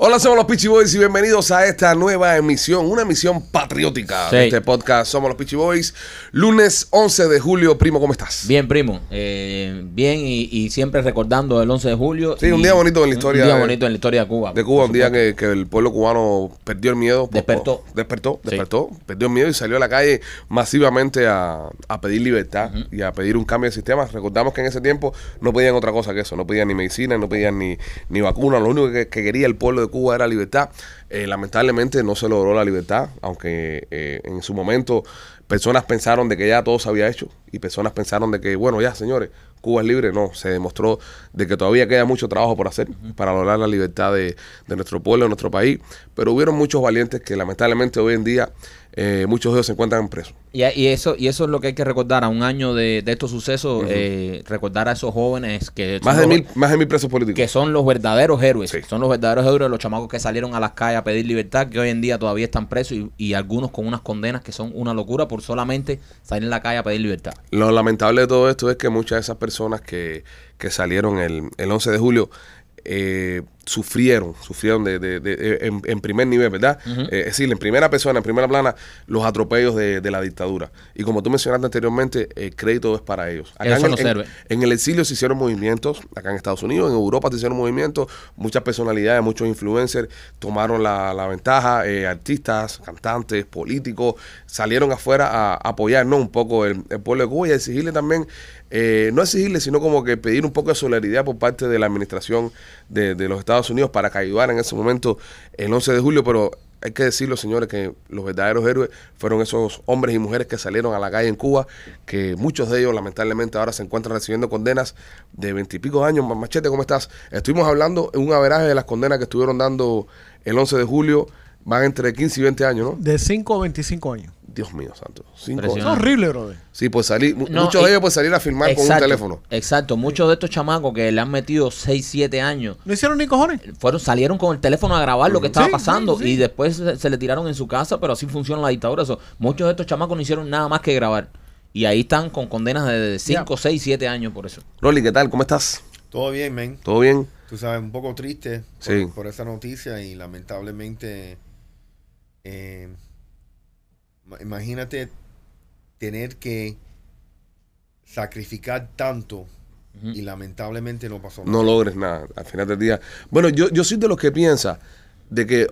Hola, somos los Peachy Boys y bienvenidos a esta nueva emisión, una emisión patriótica de este podcast. Somos los Peachy Boys, lunes 11 de julio. Primo, ¿cómo estás? Bien, primo. Eh, bien, y, y siempre recordando el 11 de julio. Sí, un día bonito en la historia Un día de- bonito en la historia de Cuba. De Cuba, un día que, que el pueblo cubano perdió el miedo. Despertó. despertó, Sí. despertó. Perdió el miedo y salió a la calle masivamente a, a pedir libertad y a pedir un cambio de sistema. Recordamos que en ese tiempo no pedían otra cosa que eso. No pedían ni medicina, no pedían ni, ni vacuna. Lo único que, que quería el pueblo de Cuba era libertad. Eh, lamentablemente no se logró la libertad, aunque eh, en su momento personas pensaron de que ya todo se había hecho y personas pensaron de que, bueno, ya señores, Cuba es libre. No, se demostró de que todavía queda mucho trabajo por hacer para lograr la libertad de, de nuestro pueblo, de nuestro país. Pero hubieron muchos valientes que lamentablemente hoy en día eh, muchos de ellos se encuentran presos. Y, y eso, y eso es lo que hay que recordar a un año de, de estos sucesos, eh, recordar a esos jóvenes que Más de, los- mil, más de mil presos políticos. que son los verdaderos héroes. Sí. Son los verdaderos héroes, los chamacos que salieron a las calles a pedir libertad, que hoy en día todavía están presos y, y algunos con unas condenas que son una locura por solamente salir en la calle a pedir libertad. Lo lamentable de todo esto es que muchas de esas personas que, que salieron el, el 11 de julio eh, sufrieron, sufrieron de, de- de- en, en primer nivel, ¿verdad? Eh, es decir, en primera persona, en primera plana, los atropellos de, de la dictadura. Y como tú mencionaste anteriormente, el crédito es para ellos. Eso en, no en- sirve. en el exilio se hicieron movimientos, acá en Estados Unidos, en Europa se hicieron movimientos, muchas personalidades, muchos influencers tomaron la, la ventaja, eh, artistas, cantantes, políticos, salieron afuera a apoyar ¿no? un poco el, el pueblo de Cuba y a exigirle también, eh, no exigirle, sino como que pedir un poco de solidaridad por parte de la administración de, los Estados Unidos para que en ese momento el 11 de julio, pero hay que decirlo, señores, que los verdaderos héroes fueron esos hombres y mujeres que salieron a la calle en Cuba, que muchos de ellos lamentablemente ahora se encuentran recibiendo condenas de veintipico años. Ma- Machete, ¿cómo estás? Estuvimos hablando en un averaje de las condenas que estuvieron dando el 11 de julio, van entre 15 y 20 años, ¿no? De 5 a 25 años. Dios mío, santo. Cinco- Es horrible, brother. Sí, pues salir, No, muchos y- de ellos pues salir a filmar con un Exacto, teléfono. Exacto. Muchos de estos chamacos que le han metido 6, 7 años No hicieron ni cojones. fueron salieron con el teléfono a grabar lo que estaba Sí, pasando sí, sí. y después se, se le tiraron en su casa, pero así funciona la dictadura. Eso, muchos de estos chamacos no hicieron nada más que grabar. Y ahí están con condenas de 5, 6, 7 años por eso. Rolly, ¿qué tal? ¿Cómo estás? Todo bien, men. ¿Todo bien? Tú sabes, un poco triste por, Sí. por esa noticia y lamentablemente, eh, imagínate tener que sacrificar tanto y lamentablemente no pasó no logres nada al final del día. Bueno, yo, yo soy de los que piensa de que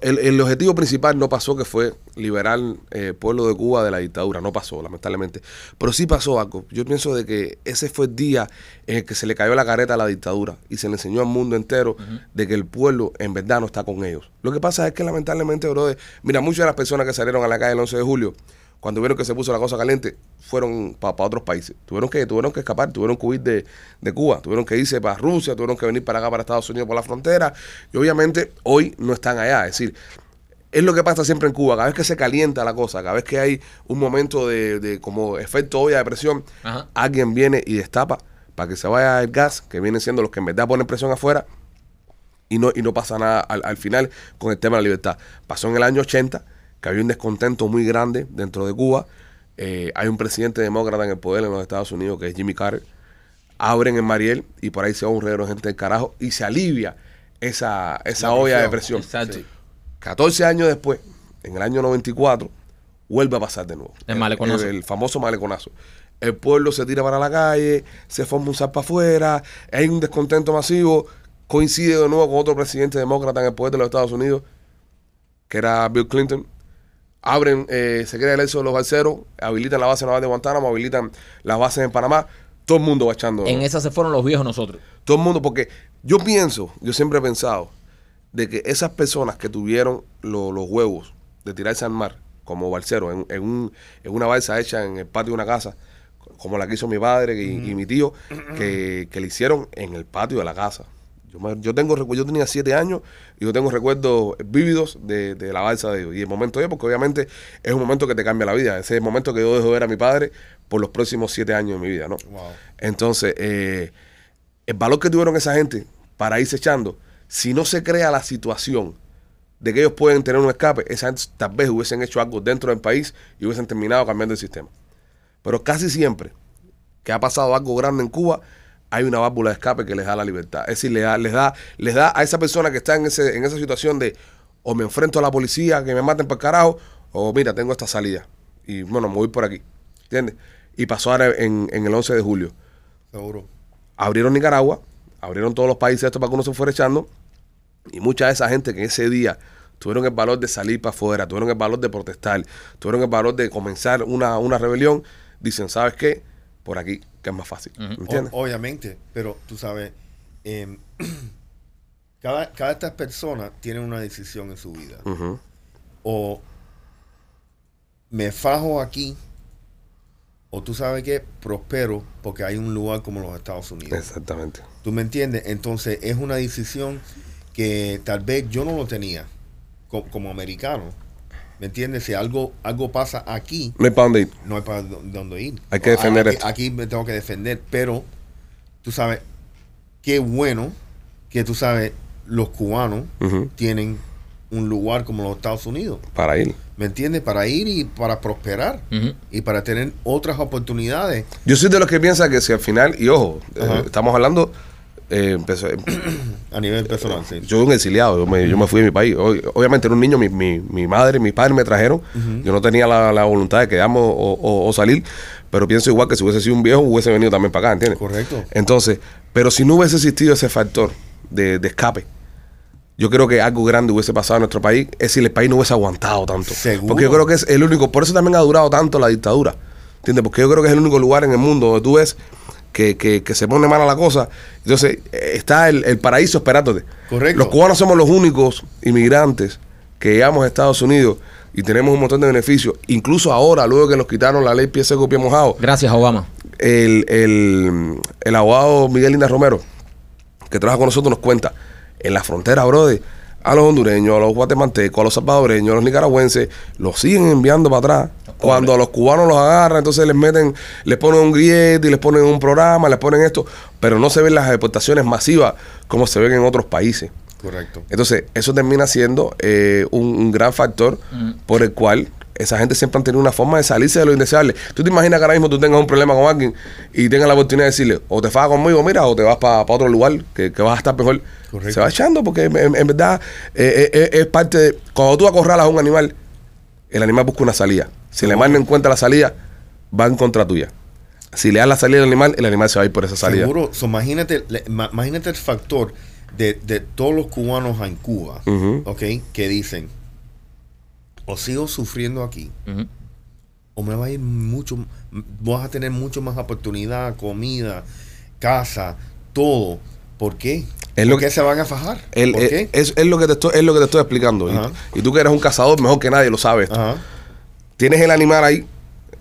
el, el objetivo principal no pasó, que fue liberar el pueblo de Cuba de la dictadura. No pasó, lamentablemente. Pero sí pasó algo. Yo pienso de que ese fue el día en el que se le cayó la careta a la dictadura y se le enseñó al mundo entero de que el pueblo en verdad no está con ellos. Lo que pasa es que lamentablemente, brother, mira, muchas de las personas que salieron a la calle el 11 de julio, cuando vieron que se puso la cosa caliente, fueron para otros países. Tuvieron que, tuvieron que escapar, tuvieron que huir de, de Cuba, tuvieron que irse para Rusia, tuvieron que venir para acá, para Estados Unidos, por la frontera. Y obviamente hoy no están allá. Es decir, es lo que pasa siempre en Cuba. Cada vez que se calienta la cosa, cada vez que hay un momento de, de como efecto olla de presión, Ajá. alguien viene y destapa para que se vaya el gas, que vienen siendo los que en verdad ponen presión afuera, y no, y no pasa nada al, al final con el tema de la libertad. Pasó en el año 80, que había un descontento muy grande dentro de Cuba. Eh, hay un presidente demócrata en el poder en los Estados Unidos, que es Jimmy Carter. Abren en Mariel y por ahí se va un reguero de gente del carajo y se alivia esa, esa La olla de presión. Exacto. Sí. 14 años después, en el año 94, vuelve a pasar de nuevo. El maleconazo. El, el famoso maleconazo. El pueblo se tira para la calle, se forma un para afuera, hay un descontento masivo, coincide de nuevo con otro presidente demócrata en el poder de los Estados Unidos, que era Bill Clinton. Abren, eh, se crea el éxodo de los balseros, habilitan la base naval de Guantánamo, habilitan las bases en Panamá, todo el mundo va echando. En esa se fueron los viejos nosotros. Todo el mundo, porque yo pienso, yo siempre he pensado, de que esas personas que tuvieron lo- los huevos de tirarse al mar, como balsero, en, en un- en una balsa hecha en el patio de una casa, como la que hizo mi padre y, y mi tío, que, que le hicieron en el patio de la casa. Yo, me- yo tengo yo tenía siete años y yo tengo recuerdos vívidos de, de la balsa de ellos. Y el momento de porque obviamente es un momento que te cambia la vida. Ese es el momento que yo dejo de ver a mi padre por los próximos siete años de mi vida, ¿no? Wow. Entonces, eh, el valor que tuvieron esa gente para irse echando, si no se crea la situación de que ellos pueden tener un escape, esa gente tal vez hubiesen hecho algo dentro del país y hubiesen terminado cambiando el sistema. Pero casi siempre que ha pasado algo grande en Cuba, hay una válvula de escape que les da la libertad. Es decir, les da, les da, les da a esa persona que está en, ese, en esa situación de o me enfrento a la policía, que me maten por carajo, o mira, tengo esta salida. Y bueno, me voy por aquí. ¿Entiendes? Y pasó ahora en, en el 11 de julio. Seguro. Abrieron Nicaragua, abrieron todos los países estos para que uno se fuera echando. Y mucha de esa gente que ese día tuvieron el valor de salir para afuera, tuvieron el valor de protestar, tuvieron el valor de comenzar una, una rebelión, dicen, ¿sabes qué? Por aquí, que es más fácil. ¿Entiendes? O- obviamente, pero tú sabes, em, cada, cada de estas personas tiene una decisión en su vida. O me fajo aquí, o tú sabes que prospero porque hay un lugar como los Estados Unidos. Exactamente. ¿Tú me entiendes? Entonces es una decisión que tal vez yo no lo tenía co- como, americano. ¿Me entiendes? Si algo, algo pasa aquí, No hay para dónde ir. no hay para dó- dónde ir. Hay que defender aquí, esto. aquí me tengo que defender, pero tú sabes, qué bueno que tú sabes, los cubanos tienen un lugar como los Estados Unidos. Para ir. ¿Me entiendes? Para ir y para prosperar y para tener otras oportunidades. Yo soy de los que piensa que si al final, y ojo, eh, estamos hablando, eh, empezó- A nivel personal, sí. yo soy un exiliado, yo me, yo me fui de mi país. Ob- Obviamente era un niño, mi, mi, mi madre, mi padre me trajeron. Yo no tenía la, la voluntad de quedarme o, o- o salir, pero pienso igual que si hubiese sido un viejo, hubiese venido también para acá, ¿entiendes? Correcto. Entonces, pero si no hubiese existido ese factor de, de escape, yo creo que algo grande hubiese pasado en nuestro país, es decir, el país no hubiese aguantado tanto. Seguro. Porque yo creo que es el único, por eso también ha durado tanto la dictadura, ¿entiendes? Porque yo creo que es el único lugar en el mundo donde tú ves que, que- que se pone mala la cosa, entonces eh, está el, el paraíso esperándote. Correcto. Los cubanos somos los únicos inmigrantes que llegamos a Estados Unidos y tenemos un montón de beneficios, incluso ahora, luego que nos quitaron la ley pie seco, pie mojado, Gracias, Obama. el, el, el abogado Miguel Lina Romero, que trabaja con nosotros, nos cuenta, en la frontera, brother, a los hondureños, a los guatemaltecos, a los salvadoreños, a los nicaragüenses, los siguen enviando para atrás. Cuando a los cubanos los agarran, entonces les meten, les ponen un grillete y les ponen un programa, les ponen esto, pero no se ven las deportaciones masivas como se ven en otros países. Correcto. Entonces, eso termina siendo eh, un, un gran factor por el cual esa gente siempre han tenido una forma de salirse de lo indeseable. Tú te imaginas que ahora mismo tú tengas un problema con alguien y tengas la oportunidad de decirle, o te fajas conmigo, mira, o te vas para otro lugar que, que vas a estar mejor. Correcto. Se va echando porque en, verdad eh, eh, eh, es parte de... Cuando tú acorralas a un animal, el animal busca una salida. Si el animal no encuentra la salida, va en contra tuya. Si le das la salida al animal, el animal se va a ir por esa salida. Seguro. So, imagínate, le- ma- imagínate el factor de, de todos los cubanos en Cuba. ¿ok? Que dicen, o sigo sufriendo aquí, o me va a ir mucho, vas a tener mucho más oportunidad, comida, casa, todo. ¿Por qué? Es lo ¿Por qué que- se van a fajar? El- ¿Por eh, qué? es, es lo que te estoy, es lo que te estoy explicando. Y- tú que eres un cazador, mejor que nadie lo sabes. Tienes el animal ahí,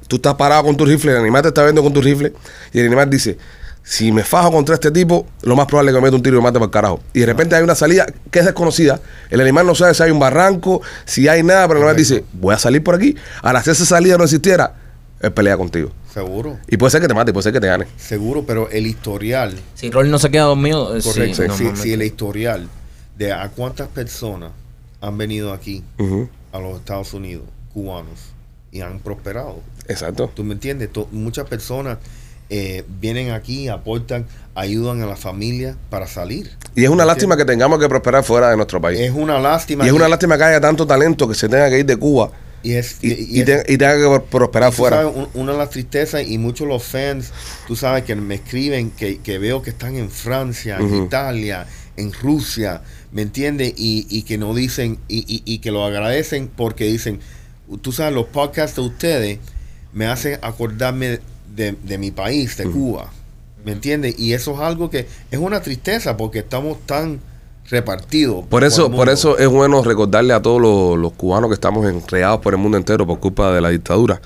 tú estás parado con tu rifle, el animal te está viendo con tu rifle, y el animal dice, si me fajo contra este tipo, lo más probable es que me meta un tiro y me mate para el carajo. Y de repente hay una salida que es desconocida. El animal no sabe si hay un barranco, si hay nada, pero el animal dice, voy a salir por aquí. Ahora, si esa salida no existiera, él pelea contigo. Seguro. Y puede ser que te mate, puede ser que te gane. Seguro, pero el historial, Si Rolly no se queda dormido, eh, sí, correcto, si, normalmente. si el historial de a cuántas personas han venido aquí a los Estados Unidos, cubanos, y han prosperado. Exacto. ¿Tú me entiendes? Muchas personas eh, vienen aquí, aportan, ayudan a la familia para salir. Y es una ¿Me lástima que tengamos que prosperar fuera de nuestro país. Es una lástima. y es una lástima que haya tanto talento que se tenga que ir de Cuba Y, es, y, y- y y es- te- y tenga que prosperar fuera. sabes, un- una de las tristezas y muchos los fans, tú sabes que me escriben que, que veo que están en Francia, en. Italia, en Rusia, ¿me entiendes? Y, y que no dicen, y, y- y que lo agradecen porque dicen, tú sabes, los podcasts de ustedes me hacen acordarme de, de mi país, de Cuba, ¿me entiendes? Y eso es algo que es una tristeza porque estamos tan repartidos. Por eso, por eso es bueno recordarle a todos los, los cubanos que estamos enredados por el mundo entero por culpa de la dictadura,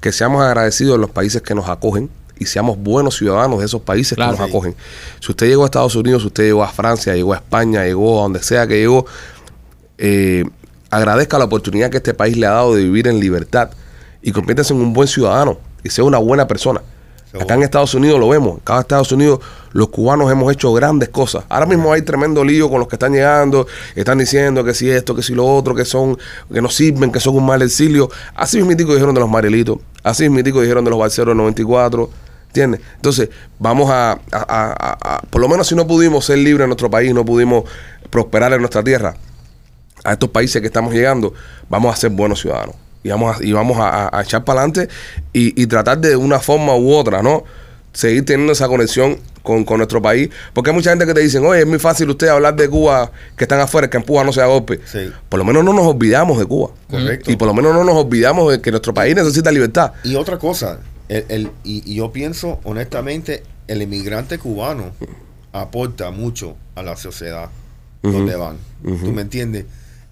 que seamos agradecidos en los países que nos acogen y seamos buenos ciudadanos de esos países Claro. que nos Sí. acogen. Si usted llegó a Estados Unidos, si usted llegó a Francia, llegó a España, llegó a donde sea que llegó, eh, agradezca la oportunidad que este país le ha dado de vivir en libertad y conviértase en un buen ciudadano y sea una buena persona. Seguro. Acá en Estados Unidos lo vemos. Acá en Estados Unidos los cubanos hemos hecho grandes cosas. Ahora mismo hay tremendo lío con los que están llegando. Están diciendo que si esto, que si lo otro, que son, que no sirven, que son un mal exilio. Así mismitico dijeron de los Marielitos. Así mismitico dijeron de los Barceros 94. ¿Entiendes? Entonces, vamos a, a- a- a- a- Por lo menos si no pudimos ser libres en nuestro país, no pudimos prosperar en nuestra tierra, a estos países que estamos llegando, vamos a ser buenos ciudadanos. Y vamos a, y vamos a, a- a echar para adelante y, y tratar de una forma u otra, ¿no? Seguir teniendo esa conexión con, con nuestro país. Porque hay mucha gente que te dicen, oye, es muy fácil usted hablar de Cuba que están afuera, que en Cuba no se da golpe. Sí. Por lo menos no nos olvidamos de Cuba. Correcto. Y por lo menos no nos olvidamos de que nuestro país necesita libertad. Y otra cosa, el, el- y, y yo pienso honestamente, el inmigrante cubano aporta mucho a la sociedad donde van. ¿Tú me entiendes?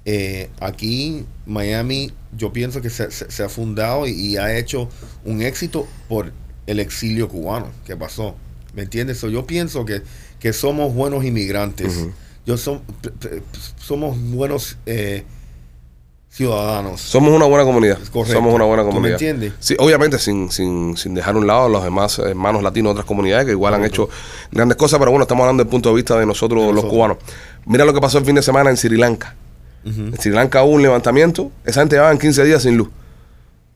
Eh, aquí, Miami, yo pienso que se, se- se ha fundado y, y ha hecho un éxito por el exilio cubano que pasó. ¿Me entiendes? So, yo pienso que, que somos buenos inmigrantes. yo somos buenos eh, ciudadanos. Somos una buena comunidad. Correcto. Somos una buena ¿Tú me comunidad. entiendes? Sí, obviamente sin, sin, sin dejar a un lado a los demás hermanos latinos de otras comunidades que igual han hecho grandes cosas, pero bueno, estamos hablando desde el punto de vista de nosotros, De los cubanos. Mira lo que pasó el fin de semana en Sri Lanka. Ujú. En Sri Lanka hubo un levantamiento, esa gente llevaba 15 días sin luz.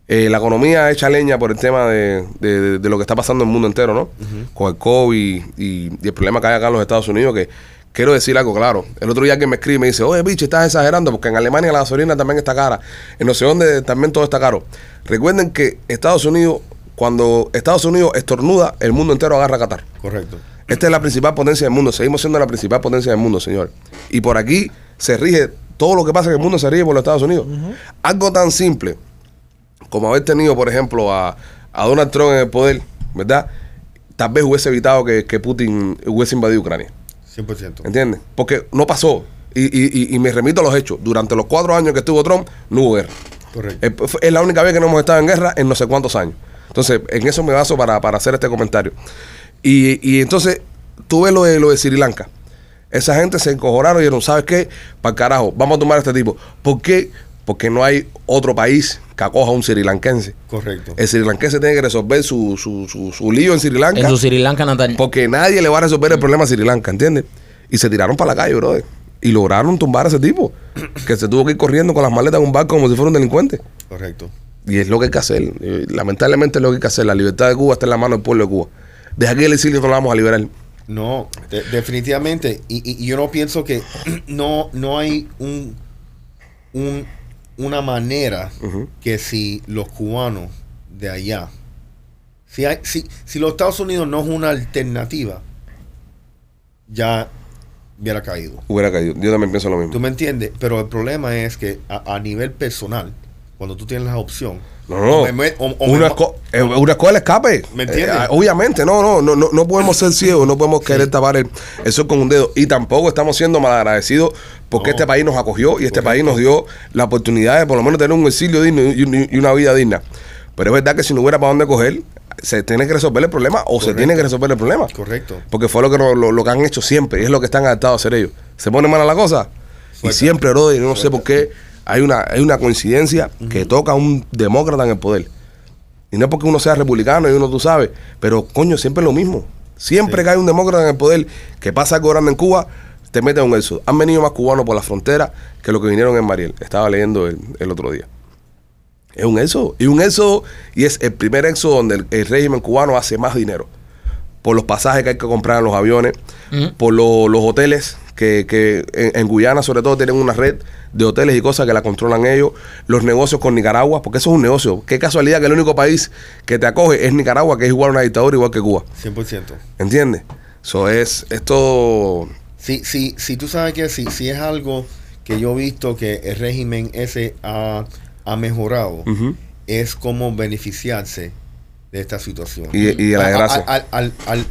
Eh, la economía echa leña por el tema de, de- de lo que está pasando en el mundo entero, ¿no? Con el COVID y, y el problema que hay acá en los Estados Unidos, que quiero decir algo claro. El otro día alguien me escribe me dice, oye, bicho, estás exagerando porque en Alemania la gasolina también está cara. En no sé dónde también todo está caro. Recuerden que Estados Unidos, cuando Estados Unidos estornuda, el mundo entero agarra a Qatar. Correcto. Esta es la principal potencia del mundo. Seguimos siendo la principal potencia del mundo, señor. Y por aquí se rige, todo lo que pasa en el mundo se rige por los Estados Unidos. Algo tan simple como haber tenido, por ejemplo, a, a Donald Trump en el poder, ¿verdad? Tal vez hubiese evitado que, que Putin hubiese invadido Ucrania. 100%. ¿Entiendes? Porque no pasó. Y, y- y- y me remito a los hechos. Durante los cuatro años que estuvo Trump, no hubo guerra. Correcto. Eh, Es la única vez que no hemos estado en guerra en no sé cuántos años. Entonces, en eso me baso para, para hacer este comentario. Y, y entonces, tú ves lo de, lo de Sri Lanka. Esa gente se encojonaron y dijeron, ¿sabes qué? Para carajo, vamos a tomar a este tipo. ¿Por qué? Porque no hay otro país que acoja a un sri lankense. Correcto. El sri lankense tiene que resolver su, su, su, su lío en Sri Lanka. En su Sri Lanka natal. Porque nadie le va a resolver el problema a Sri Lanka, ¿entiendes? Y se tiraron para la calle, brother. Y lograron tumbar a ese tipo. Que se tuvo que ir corriendo con las maletas en un barco como si fuera un delincuente. Correcto. Y es lo que hay que hacer. Eh, Lamentablemente es lo que hay que hacer. La libertad de Cuba está en la mano del pueblo de Cuba. Desde aquí el exilio no la vamos a liberar. No, de- definitivamente. Y, y- yo no pienso que no, no hay un, un- una manera que si los cubanos de allá, si, hay, si, si los Estados Unidos no es una alternativa, ya hubiera caído. Hubiera caído. Yo también pienso lo mismo. ¿Tú me entiendes? Pero el problema es que a, a nivel personal, cuando tú tienes la opción, No, no. o me o- o me una, ma- esco- eh, una escuela escape. ¿Me entiendes? Eh, obviamente, no, no, no, no, podemos ser ciegos, no podemos querer tapar el, eso con un dedo. Y tampoco estamos siendo malagradecidos porque No. este país nos acogió y este Correcto. país nos dio la oportunidad de por lo menos tener un exilio digno y, una vida digna. Pero es verdad que si no hubiera para dónde coger, se tiene que resolver el problema o se tiene que resolver el problema. Correcto. Porque fue lo que, lo, lo que han hecho siempre y es lo que están adaptados a hacer ellos. Se pone mala la cosa y siempre, bro, y no sé por qué hay una, hay una coincidencia que toca a un demócrata en el poder. Y no es porque uno sea republicano y uno tú sabes, pero coño, siempre es lo mismo. Siempre Sí. que hay un demócrata en el poder que pasa algo grande en Cuba, te meten un éxodo. Han venido más cubanos por la frontera que los que vinieron en Mariel. Estaba leyendo el, el otro día. Es un éxodo. Y un éxodo, y es el primer éxodo donde el, el régimen cubano hace más dinero. Por los pasajes que hay que comprar en los aviones, por lo- los hoteles, que, que en, en Guyana sobre todo tienen una red de hoteles y cosas que la controlan ellos, los negocios con Nicaragua, porque eso es un negocio. Qué casualidad que el único país que te acoge es Nicaragua, que es igual a una dictadura igual que Cuba. 100%. ¿Entiendes? Eso es, esto... Si, si, si tú sabes que si, si es algo que yo he visto que el régimen ese ha, ha mejorado, es cómo beneficiarse de esta situación. Y, y de la Al- gracia. al- al- al-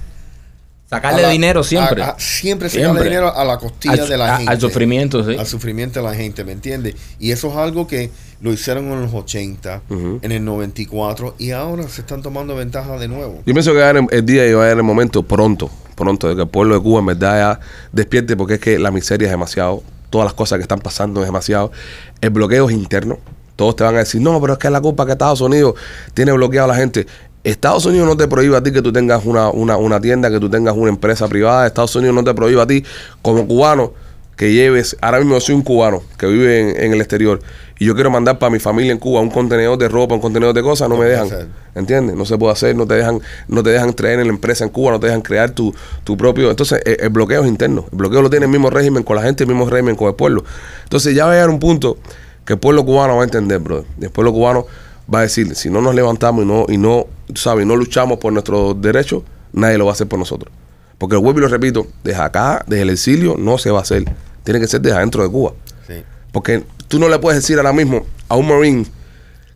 Sacarle la- dinero siempre. a- a- siempre sacarle Siempre. dinero a la costilla al, de la a- gente. al sufrimiento, sí. Al sufrimiento de la gente, ¿me entiendes? Y eso es algo que lo hicieron en los 80, Ujú. en el 94, y ahora se están tomando ventaja de nuevo. Yo pienso que va a haber el día y va a haber el momento pronto, pronto, de que el pueblo de Cuba en verdad ya despierte porque es que la miseria es demasiado, todas las cosas que están pasando es demasiado, el bloqueo es interno. Todos te van a decir, no, pero es que es la culpa que Estados Unidos tiene bloqueado a la gente. Estados Unidos no te prohíbe a ti que tú tengas una, una, una tienda, que tú tengas una empresa privada. Estados Unidos no te prohíbe a ti, como cubano, que lleves. Ahora mismo soy un cubano que vive en, en el exterior y yo quiero mandar para mi familia en Cuba un contenedor de ropa, un contenedor de cosas, no, No me dejan. ¿Entiendes? No se puede hacer, no te dejan, no te dejan traer en la empresa en Cuba, no te dejan crear tu, tu propio. Entonces, eh, el bloqueo es interno. El bloqueo lo tiene el mismo régimen con la gente, el mismo régimen con el pueblo. Entonces, ya va a llegar un punto que el pueblo cubano va a entender, brother. El pueblo cubano va a decir, si no nos levantamos y no, y no, sabes, no luchamos por nuestros derechos, nadie lo va a hacer por nosotros. Porque el vuelvo y lo repito, desde acá, desde el exilio, no se va a hacer. Tiene que ser desde adentro de Cuba. Sí. Porque tú no le puedes decir ahora mismo a un Marine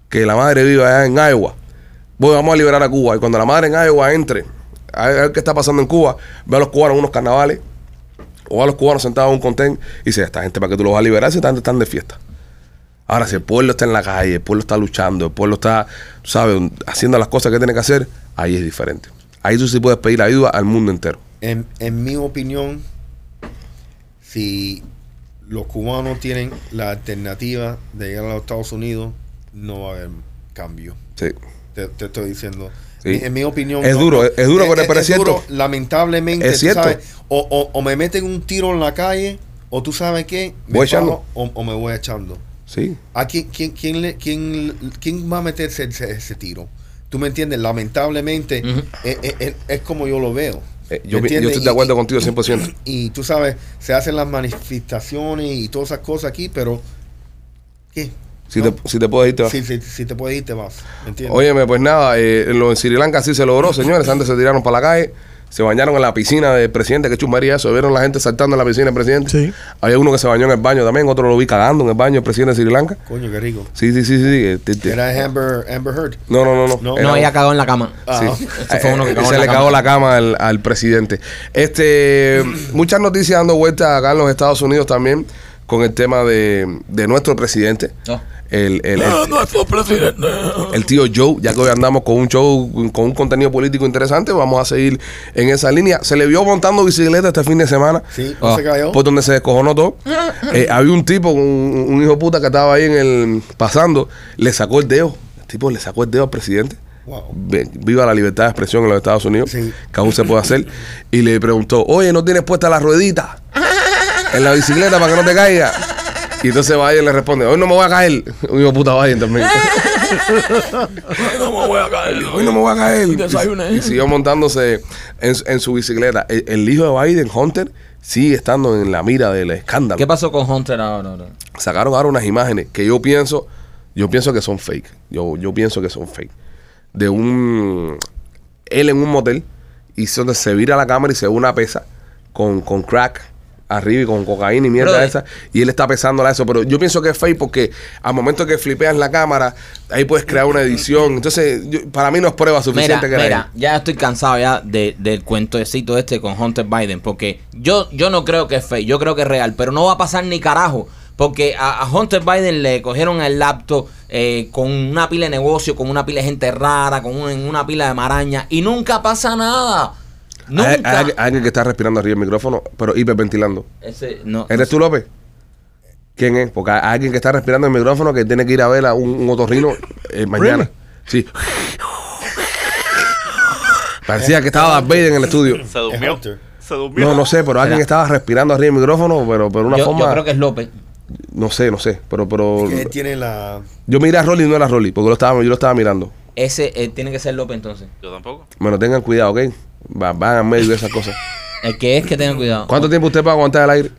que la madre vive allá en Iowa. Voy, vamos a liberar a Cuba. Y cuando la madre en Iowa entre, a ver qué está pasando en Cuba, ve a los cubanos en unos carnavales, o a los cubanos sentados en un contén, y dice, esta gente para que tú los vas a liberar, si esta gente están de fiesta. Ahora, si el pueblo está en la calle, el pueblo está luchando, el pueblo está, ¿sabes?, haciendo las cosas que tiene que hacer, ahí es diferente. Ahí tú sí puedes pedir ayuda al mundo entero. En, en mi opinión, si los cubanos tienen la alternativa de llegar a los Estados Unidos, no va a haber cambio. Sí. Te, te estoy diciendo. Sí. En mi opinión. Es no, duro, no. es- es duro, pero- pero es cierto. duro, lamentablemente, Es cierto. sabes, o, o- o me meten un tiro en la calle, o tú sabes qué, me Voy echando. fajo, o, o me voy echando. Sí. ¿A quién, quién, quién, le- quién, quién va a meterse ese, ese tiro? ¿Tú me entiendes? Lamentablemente, Ujú. es, es- es- es como yo lo veo. Eh, ¿Me yo, estoy de Y- acuerdo y- contigo 100%. Y tú sabes, se hacen las manifestaciones y todas esas cosas aquí, pero ¿qué? Si, No. te, si te puedes ir, te vas. Si, si- si te puedes ir, te vas. ¿Me entiendes? Óyeme, pues nada, eh, lo en Sri Lanka sí se logró, señores. Antes se tiraron para la calle, se bañaron en la piscina del presidente, que chumbaría eso. Vieron la gente saltando en la piscina del presidente. Sí. Había uno que se bañó en el baño también, otro lo vi cagando en el baño del presidente de Sri Lanka. Coño, qué rico. Sí, sí, sí, sí. sí, eh, te- te- Era Amber, Amber Heard. No, no, no, no. No. Ella cagó en la cama. Ah, Sí. Ese fue uno que cagó se en le la cagó cama. la cama al, al presidente. Este, muchas noticias dando vueltas acá en los Estados Unidos también con el tema de, de nuestro presidente. Oh. El, el, el- el tío Joe, ya que hoy andamos con un show, con un contenido político interesante, vamos a seguir en esa línea. Se le vio montando bicicleta este fin de semana. Sí, no Ah. se cayó. Por donde se descojonó todo. Eh, había un tipo, un, un hijo puta que estaba ahí en el pasando, le sacó el dedo. El tipo le sacó el dedo al presidente. Wow. Viva la libertad de expresión en los Estados Unidos, Sí. que aún se puede hacer. Y le preguntó, oye, ¿no tienes puesta la ruedita en la bicicleta para que no te caiga? Y entonces Biden le responde, hoy no me voy a caer. Un hijo puta Biden también. No me voy a caer. hoy no me voy a caer. Y, y siguió montándose en, en su bicicleta. El, el hijo de Biden, Hunter, sigue estando en la mira del escándalo. ¿Qué pasó con Hunter ahora? sacaron ahora unas imágenes que yo pienso, yo pienso que son fake. Yo, yo pienso que son fake. De un él en un motel y donde se vira la cámara y se ve una pesa con, con crack arriba y con cocaína y mierda Brother. esa y él está pesándola eso pero yo pienso que es fake porque al momento que flipeas la cámara ahí puedes crear una edición entonces yo- para mí no es prueba Mira, suficiente que era mira, ya estoy cansado ya de, del cuentecito este con Hunter Biden, porque yo, yo no creo que es fake, yo creo que es real, pero no va a pasar ni carajo, porque a, a Hunter Biden le cogieron el laptop eh, con una pila de negocio, con una pila de gente rara, con una, una pila de maraña, y nunca pasa nada. Hay, Nunca. hay alguien- hay alguien que está respirando arriba del micrófono pero hiperventilando Ese, no, ¿Eres tú, López? ¿Quién es? Porque hay alguien que está respirando el micrófono que tiene que ir a ver a un, un otorrino eh, mañana. Sí. Parecía que estaba Darth Vader en el estudio. Se durmió. Hunter. Se durmió. No, no sé, pero alguien estaba respirando arriba del micrófono, pero por una yo, forma. yo creo que es López. No sé, no sé. Pero, pero. Que tiene la. Yo miré a Rolly y no era Rolly, porque lo estaba, yo lo estaba mirando. Ese eh, tiene que ser López entonces. Yo tampoco. Bueno, tengan cuidado, ¿ok? Va- Van a medio de esas cosas. El que es que tengan cuidado. ¿Cuánto tiempo usted va a aguantar el aire?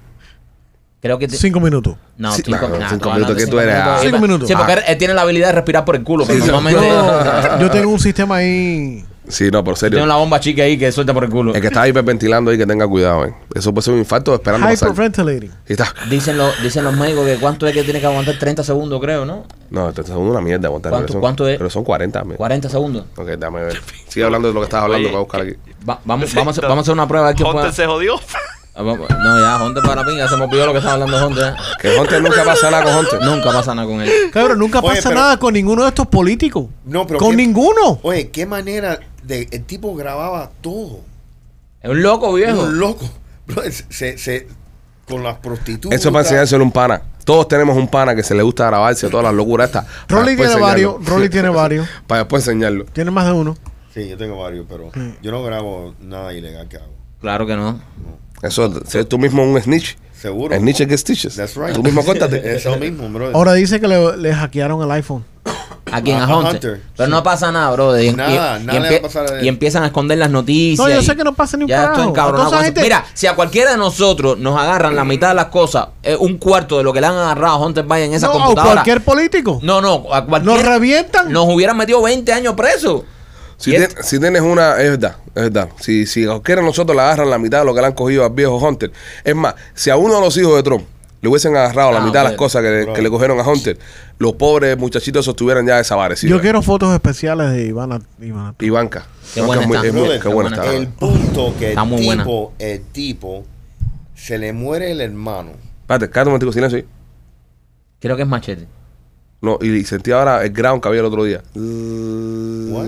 Creo que... te- Cinco minutos. No, Sí, cinco, no, nah, cinco minutos, de que tú eres, ah. Cinco minutos. Sí, porque él, él tiene la habilidad de respirar por el culo. Pero sí. normalmente Yo, yo tengo un sistema ahí. Sí, no, pero serio. tiene una bomba chica ahí que suelta por el culo. El que está hiperventilando ahí, que tenga cuidado, ¿eh? Eso puede ser un infarto esperando pasar. Hyperventilating. Y está. Dicen, los dicen los médicos que cuánto es que tiene que aguantar 30 segundos, creo, ¿no? No, esto es una mierda aguantar. ¿Cuánto- pero son- cuánto es? Pero son 40. me- 40 segundos. Ok, dame ver. Sigue hablando de lo que estabas hablando para buscar aquí. Va- vamos, vamos, a, vamos a hacer una prueba. a ver quién Hunter pueda- se jodió. Ah, No, ya, Hunter para pinga. Se me olvidó lo que estaba hablando Hunter. Que Hunter nunca pasa nada con Hunter. Nunca pasa nada con él. Cabrón, nunca Oye, pasa pero- nada con ninguno de estos políticos. No, pero Con qué- ninguno. Oye, qué manera de. El tipo grababa todo. Es un loco, viejo. Un loco. Bro, se, se, con las prostitutas. Eso es para enseñárselo a un pana. Todos tenemos un pana que se le gusta grabarse todas las locuras estas. para Rolly después tiene varios. enseñarlo. Rolly tiene varios. Para después enseñarlo. Tiene más de uno. Sí, yo tengo varios, pero yo no grabo nada ilegal que hago. Claro que no. Eso, si tú mismo un snitch. Seguro. Snitch es que stitches. That's right. Tú mismo córtate. Eso mismo, bro. Ahora dice que le, le hackearon el iPhone. A quien A- Hunter. Hunter, Pero sí. no pasa nada, bro. Y, Nada, y- nada y le va a pasar a él. y empiezan a esconder las noticias. No, yo sé que no pasa ni un Ya estoy encabronado gente- Mira, si a cualquiera de nosotros nos agarran la mitad de las cosas, eh, un cuarto de lo que le han agarrado a Hunter Biden en esa No, o computadora. cualquier político. No, no, a cualquier. Nos revientan. Nos hubieran metido 20 años presos. Si, ten- tienes una, es verdad, es verdad. Si, si a cualquiera de nosotros le agarran la mitad de lo que le han cogido al viejo Hunter. Es más, si a uno de los hijos de Trump le hubiesen agarrado la Ah, mitad de las cosas que le, que le cogieron a Hunter, los pobres muchachitos esos estuvieran ya desaparecidos. Yo quiero fotos especiales de Ivana. Ivana. Ivanka. Qué Ivanka buena es muy- está. es muy- Brother, qué buena qué está. El punto que Está el tipo, el tipo, se le muere el hermano. Espérate, cállate un momentico, silencio ahí. Creo que es machete. No, y, sentí ahora el ground que había el otro día. What?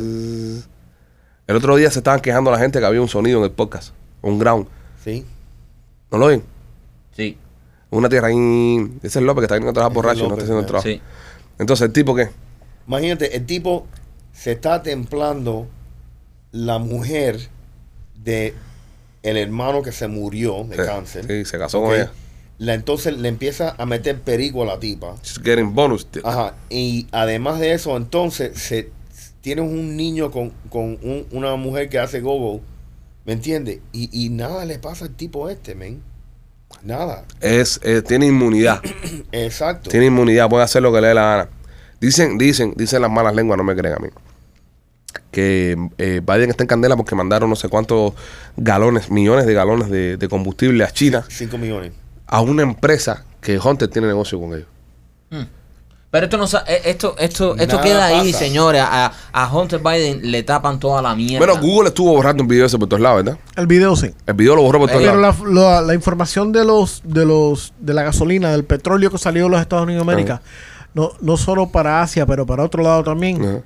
El otro día se estaban quejando la gente que había un sonido en el podcast. Un ground. ¿Sí? ¿No lo ven? Sí, Una tierra ahí. Ese es López que está viniendo a trabajar borracho y no López, está haciendo el trabajo. sí. Entonces, ¿el tipo qué? Imagínate, el tipo se está templando la mujer de el hermano que se murió de Sí, cáncer. sí, se casó con ella. La, entonces le empieza a meter perico a la tipa. She's getting bonus. Ajá. Y además de eso, entonces, se, tienes un niño con, con un- una mujer que hace gogo. ¿Me entiendes? Y, y nada le pasa al tipo este, men. Nada. Es, eh, tiene inmunidad. Exacto. tiene inmunidad, puede hacer lo que le dé la gana. Dicen, dicen, dicen las malas lenguas, no me creen a mí. Que eh, Biden está en candela porque mandaron no sé cuántos galones, millones de galones de, de combustible a China, 5 millones. a una empresa que Hunter tiene negocio con ellos. Pero esto no eh, esto esto esto Nada queda ahí, pasa. señores. A, a Hunter Biden le tapan toda la mierda. Bueno, Google estuvo borrando un video ese por todos lados, ¿verdad? El video sí. El video lo borró por todos Pero lados. la, la- la información de los de los de la gasolina, del petróleo que salió de los Estados Unidos de América, no, no solo para Asia, pero para otro lado también,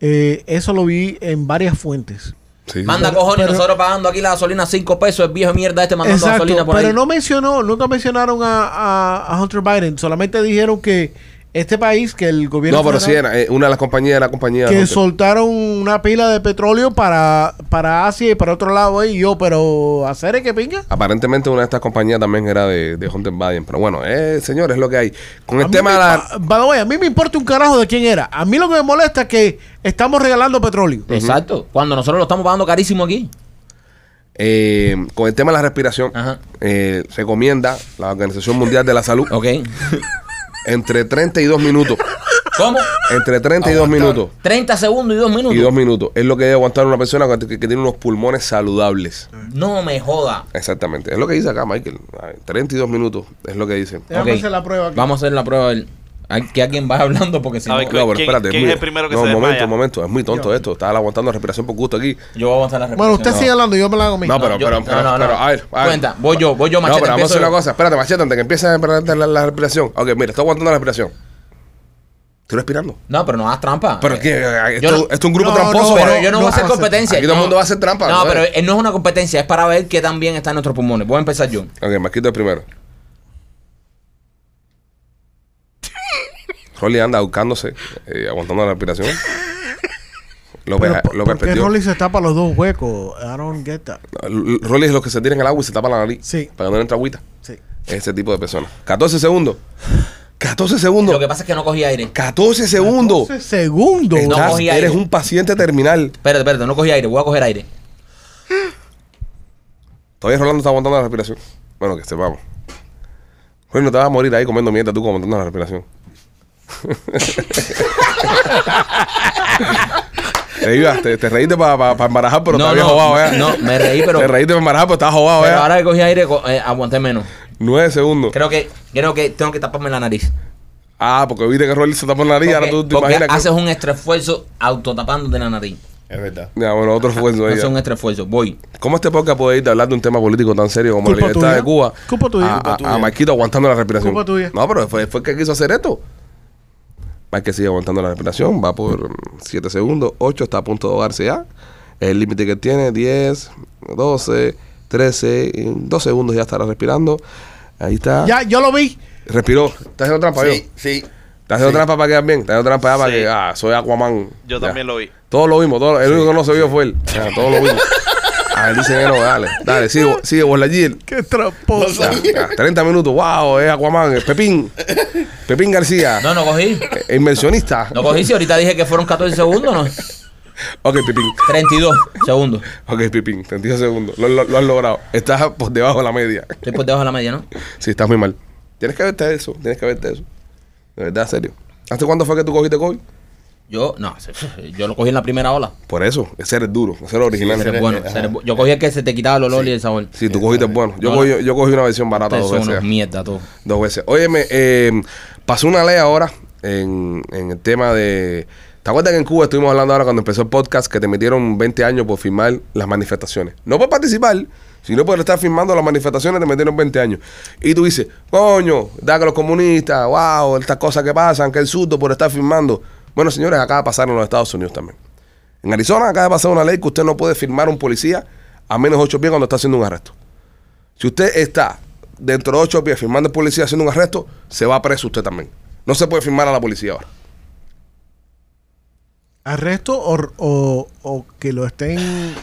eh, eso lo vi en varias fuentes. Sí. Manda Pero- cojones, pero- nosotros pagando aquí la gasolina 5 pesos, el viejo mierda este mandando Exacto, gasolina por pero ahí. no mencionó, nunca mencionaron a, a- a Hunter Biden, solamente dijeron que este país, que el gobierno No, pero sí era eh, una de las compañías de la compañía. que soltaron una pila de petróleo para, para Asia y para otro lado ahí, y yo, pero hacer que pinga. Aparentemente una de estas compañías también era de, de Hunter Biden. Pero bueno, eh, señores, es lo que hay. Con A el tema me- de la... a- by the way, a mí me importa un carajo de quién era. A mí lo que me molesta es que estamos regalando petróleo. Exacto. Cuando nosotros lo estamos pagando carísimo aquí. Eh, con el tema de la respiración, Ajá. eh, recomienda la Organización Mundial de la Salud Ok. entre 32 minutos. ¿Cómo? Entre 32 Aguantar. minutos 30 segundos y 2 minutos. y 2 minutos. Es lo que debe aguantar una persona que, que tiene unos pulmones saludables. No me joda. Exactamente. Es lo que dice acá, Michael. Ay, 32 minutos es lo que dice. Déjame Ok. hacer la prueba aquí. Vamos a hacer la prueba. del- Hay que alguien vaya hablando porque si A no. No, pero ¿Quién- espérate. quién es el primero que no, se un momento, un momento. Es muy tonto esto. Estaba aguantando la respiración por gusto aquí. Yo voy a avanzar la Bueno, usted respiración. sigue hablando, yo me la hago a mí. No, pero, yo- pero, no, pero, no, no. pero, a ver, a ver. Cuenta, voy yo, voy yo, No, machete. pero vamos a hacer una cosa. Espérate, machete, antes que empieces a la, la, respiración. Ok, mira, estoy aguantando la respiración. Estoy respirando. No, pero no hagas trampa. Pero es que eh, Yo esto, no- esto es un grupo no, tramposo. no, Pero yo no, no voy a hacer competencia. aquí todo el no. mundo va a hacer trampa, No, ¿no? pero eh, no es una competencia, es para ver qué tan bien están nuestros pulmones. Voy a empezar yo. Ok, Marquito es primero. Rolly anda buscándose, eh, aguantando la respiración. López, Pero, ¿por- López ¿Por qué. Rolly se tapa los dos huecos? I don't get that. Rolly es los que se tiran el agua y se tapan la nariz. Sí. Para que no le entre agüita. Sí. Ese tipo de personas. 14 segundos. 14 segundos. Lo que pasa es que no cogí aire. 14 segundos. 12 segundos. No Estás- cogí eres aire. un paciente terminal. Espérate, espérate, no cogí aire, voy a coger aire. Todavía Rolando está aguantando la respiración. Bueno, que sepamos. Rolly, no te vas a morir ahí comiendo mierda tú aguantando la respiración. Te ibas, te, te reíste para embarajar, pero no, te no, jugado, ¿eh? no, me reí, pero, Te reíste para embarajar, pero estabas jugado, pero ¿eh? ahora que cogí aire, eh, aguanté menos. 9 segundos. Creo que, creo que tengo que taparme la nariz. Ah, porque viste que Rolly se tapó la nariz, ahora tú te imaginas que... haces un extra esfuerzo autotapándote la nariz. Es verdad. Ya, bueno, otro esfuerzo ahí. Haces un extra esfuerzo. Voy. ¿Cómo este podcast puede ir de hablar de un tema político tan serio como la libertad tuya. de Cuba Culpa tuya. a, a- Marquito aguantando la respiración? Culpa tuya. No, pero fue, fue el que quiso hacer esto. Mike sigue aguantando la respiración, va por 7 segundos, 8, está a punto de ahogarse ya. El límite que tiene, 10, 12, 13, en 2 segundos ya estará respirando. Ahí está. Ya, yo lo vi. Respiró. Está haciendo trampa, Sí, sí. Te haciendo Sí. trampa para quedar bien. Te haciendo trampa para Sí. que, ah, soy Aquaman. Yo Ya. también lo vi. Todos lo vimos. Todos, el único que no se vio fue él. Ya, todos lo vimos. A ver, dice que no, dale. Dale, sigue, sigue, Borlagir. Qué tramposo. Ya, ya, 30 minutos. Wow, es Aquaman. es Pepín. Pepín García. No, no cogí. eh, Inversionista. No cogí si ahorita dije que fueron 14 segundos, ¿no? Ok, Pepín. 32 segundos. Ok, Pepín. 32 segundos. Lo, lo- lo has logrado. Estás por debajo de la media. Estoy por debajo de la media, ¿no? Sí, estás muy mal. Tienes que verte eso. Tienes que verte eso. De verdad, serio. ¿Hace cuánto fue que tú cogiste COVID? Yo, no, yo lo cogí en la primera ola. Por eso. Ese eres duro. Ese eres original. Ese Ese es bueno. ese Yo cogí el que se te quitaba el olor y el sabor. Sí, tú cogiste bueno. Yo, No, cogí, yo cogí una versión barata Ustedes dos veces. unos mierda todos. Dos veces. Óyeme, eh, pasó una ley ahora en, en el tema de... ¿Te acuerdas que en Cuba estuvimos hablando ahora cuando empezó el podcast que te metieron 20 años por firmar las manifestaciones? No por participar, sino por estar firmando las manifestaciones te metieron 20 años. Y tú dices, coño, da que los comunistas, wow, estas cosas que pasan, que el surdo por estar firmando. Bueno, señores, acaba de pasar en los Estados Unidos también. En Arizona acaba de pasar una ley que usted no puede firmar a un policía a menos de 8 pies cuando está haciendo un arresto. Si usted está dentro de 8 pies firmando al policía haciendo un arresto, se va preso usted también. No se puede firmar a la policía ahora. Arresto o, o, o que lo estén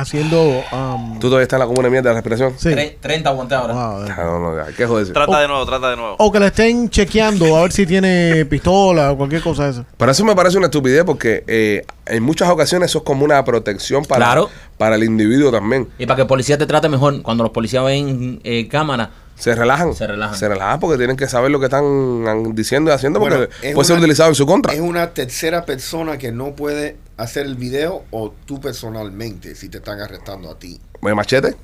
haciendo. um, Tú todavía estás en la comuna mierda de la respiración. sí. Tre- 30 aguanté ahora. Wow, eh. Ah, no, no, hay que joderse. Trata de nuevo, trata de nuevo. O que le estén chequeando a ver si tiene pistola o cualquier cosa de eso. Pero eso me parece una estupidez porque eh, en muchas ocasiones eso es como una protección para, Claro. para el individuo también. Y para que el policía te trate mejor, cuando los policías ven eh, cámara, Se relajan. Se relajan. Se relajan porque tienen que saber lo que están diciendo y haciendo porque Bueno, es puede ser utilizado en su contra. Es una tercera persona que no puede hacer el video o tú personalmente si te están arrestando a ti. ¿Me machete?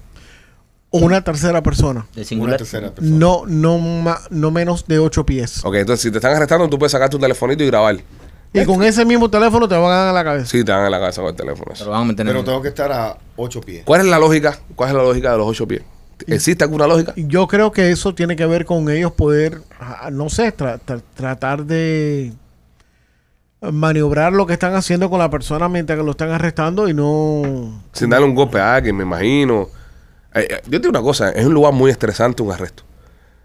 O una tercera persona. de Una singular. tercera persona. No, no, ma- no menos de ocho pies. Ok, entonces si te están arrestando, tú puedes sacar tu telefonito y grabar. Y con ese mismo teléfono te van a dar en la cabeza. Sí, te dan en la cabeza con el teléfono. A meter en- Pero tengo que estar a ocho pies. ¿Cuál es la lógica? ¿Cuál es la lógica de los ocho pies? ¿Existe alguna lógica? Yo creo que eso tiene que ver con ellos poder, ah, no sé, tra- tra- tratar de maniobrar lo que están haciendo con la persona mientras que lo están arrestando y no... Sin darle un golpe a alguien, me imagino. Eh, eh, yo te digo una cosa, es un lugar muy estresante un arresto.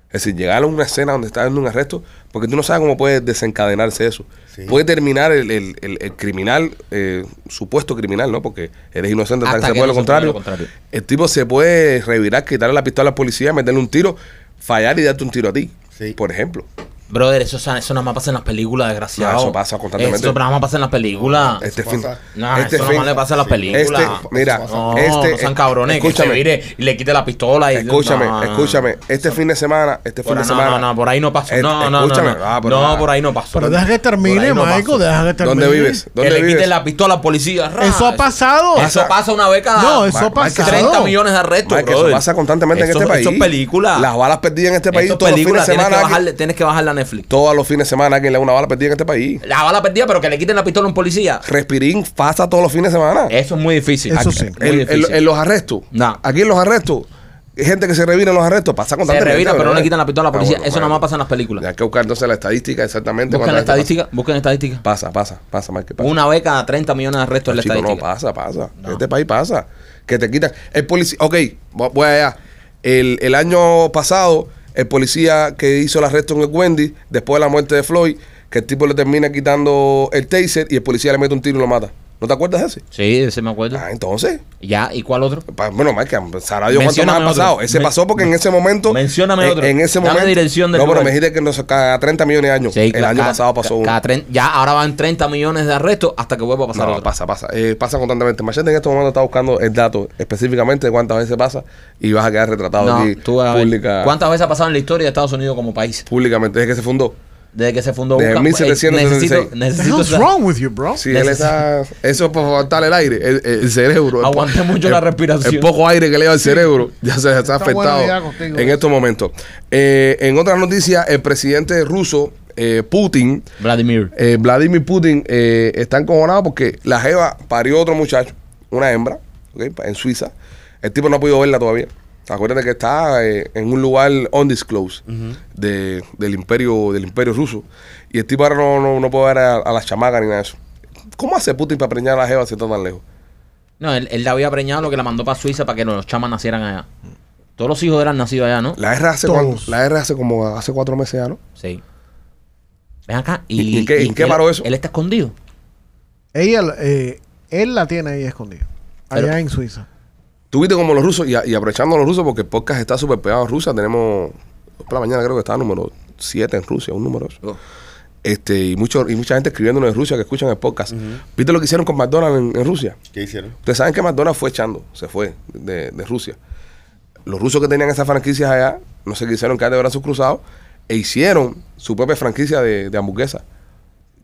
Es decir, llegar a una escena donde está en un arresto, porque tú no sabes cómo puede desencadenarse eso. Sí. Puede terminar el, el- el- el criminal, eh, supuesto criminal, ¿no? Porque eres inocente hasta, Hasta que se puede lo contrario. lo contrario. El tipo se puede revirar, quitarle la pistola al policía, meterle un tiro, fallar y darte un tiro a ti. Sí. Por ejemplo. Brother, eso, eso nada más pasa en las películas, desgraciado. No, eso pasa constantemente. Eso nada más pasa en las películas. Este fin. pasa. No, este eso nada fin- más le pasa en las sí. películas. Este, mira, no, este, no sean cabrones, que se escúchame. vire y le quite la pistola. Y, Escúchame, no, escúchame. Este fin de semana, este fin Por- de no, semana. no, no, por ahí no pasó. Eh, No, no, escúchame. no. No, Ah, pero no, ah. por ahí no pasó. Pero deja que termine, Michael, deja que termine. ¿Dónde vives? Que ¿Dónde le vives? quiten la pistola al policía. ra, Eso ha pasado. Eso pasa una vez cada... No, eso pasado. 30 millones de arrestos, eso pasa constantemente en este país. Eso es película. Las balas perdidas en este país es todos los fines de Tienes que, semana. bajarle, tienes que bajarla a Netflix. Todos los fines de semana alguien le da una bala perdida en este país. La bala perdida, pero que le quiten la pistola a un policía. Respirín pasa todos los fines de semana. Eso es muy difícil. Eso Aquí- sí. muy En, en- difícil. en los arrestos. No. Aquí en los arrestos. Hay gente que se revira en los arrestos. Pasa Se constantemente. revira, pero no le quitan la pistola a la Ah, policía. bueno, Eso nada más pasa en las películas. Hay que buscar entonces la estadística exactamente. Busquen la estadística. Busquen estadística. Pasa, pasa, pasa, Mike. Pasa. Una vez cada 30 millones de arrestos es la Chico, no, estadística. pasa, pasa. En este país pasa. Que te quitan. El policía. Ok, vo- voy allá. El, el año pasado, el policía que hizo el arresto en el Wendy, después de la muerte de Floyd, que el tipo le termina quitando el taser y el policía le mete un tiro y lo mata. ¿No te acuerdas de ese? Sí, ese me acuerdo. Ah, entonces. Ya, ¿y cuál otro? pa- Bueno, Mike, sabrá Dios cuánto más Mencióname ha pasado. Ese Men- pasó porque en ese momento. Mencióname en, otro. En ese Dame momento. dirección del No, pero lugar. me dijiste que nos cada 30 millones de años. Sí, el año pasado pasó ca- uno. cada tren- ya, ahora van 30 millones de arrestos hasta que vuelva a pasar No, otro. pasa, pasa. Eh, pasa constantemente. Machete en este momento está buscando el dato específicamente de cuántas veces pasa y vas a quedar retratado No, aquí tú vas a ver. pública, ¿Cuántas veces ha pasado en la historia de Estados Unidos como país? públicamente desde que se fundó. Desde que se fundó Desde busca- 1776. necesito, necesito esa- wrong with you, bro? Sí, él está. Eso es para faltar el aire, el, el cerebro. Aguanté mucho el- la respiración. El poco aire que le lleva el cerebro ya se está, afectado contigo. en estos momentos. Eh, en otras noticias, el presidente ruso, eh, Putin, Vladimir. eh, Vladimir Putin, eh, está encojonado porque la Jeva parió otro muchacho, una hembra, en Suiza. El tipo no ha podido verla todavía. Acuérdate que está eh, en un lugar undisclosed de- del imperio del imperio ruso. Y el tipo ahora no, no, no puede ver a, a las chamacas ni nada de eso. ¿Cómo hace Putin para preñar a la Jeva si está tan lejos? No, él, él la había preñado lo que la mandó para Suiza para que los chamas nacieran allá. Todos los hijos eran nacidos allá, ¿no? La R hace, cuánto? La R hace como hace cuatro meses ya, ¿no? Sí. Ven acá. ¿Y, ¿Y en qué- y en qué él- paró eso? Él está escondido. Ella, eh, él la tiene ahí escondida. Allá Pero- en Suiza. Tú viste como los rusos, y, a- y aprovechando a los rusos, porque el podcast está súper pegado en Rusia, tenemos, por la mañana creo que está número 7 en Rusia, un número ocho. Este, y, mucho, y mucha gente escribiéndonos de Rusia que escuchan el podcast. ¿Viste lo que hicieron con McDonald's en, en Rusia? ¿Qué hicieron? Ustedes saben que McDonald's fue echando, se fue de, de Rusia. Los rusos que tenían esas franquicias allá, no se quisieron quedar de brazos cruzados e hicieron su propia franquicia de, de hamburguesas.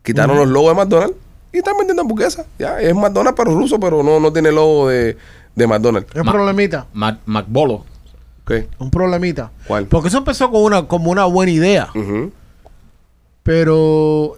Quitaron los logos de McDonald's y están vendiendo hamburguesas. Ya, es McDonald's pero ruso, pero no, no tiene logo de, de McDonald's. Es un Ma- problemita. Mac- McBolo. Ok. Un problemita. ¿Cuál? Porque eso empezó con una, como una buena idea. Pero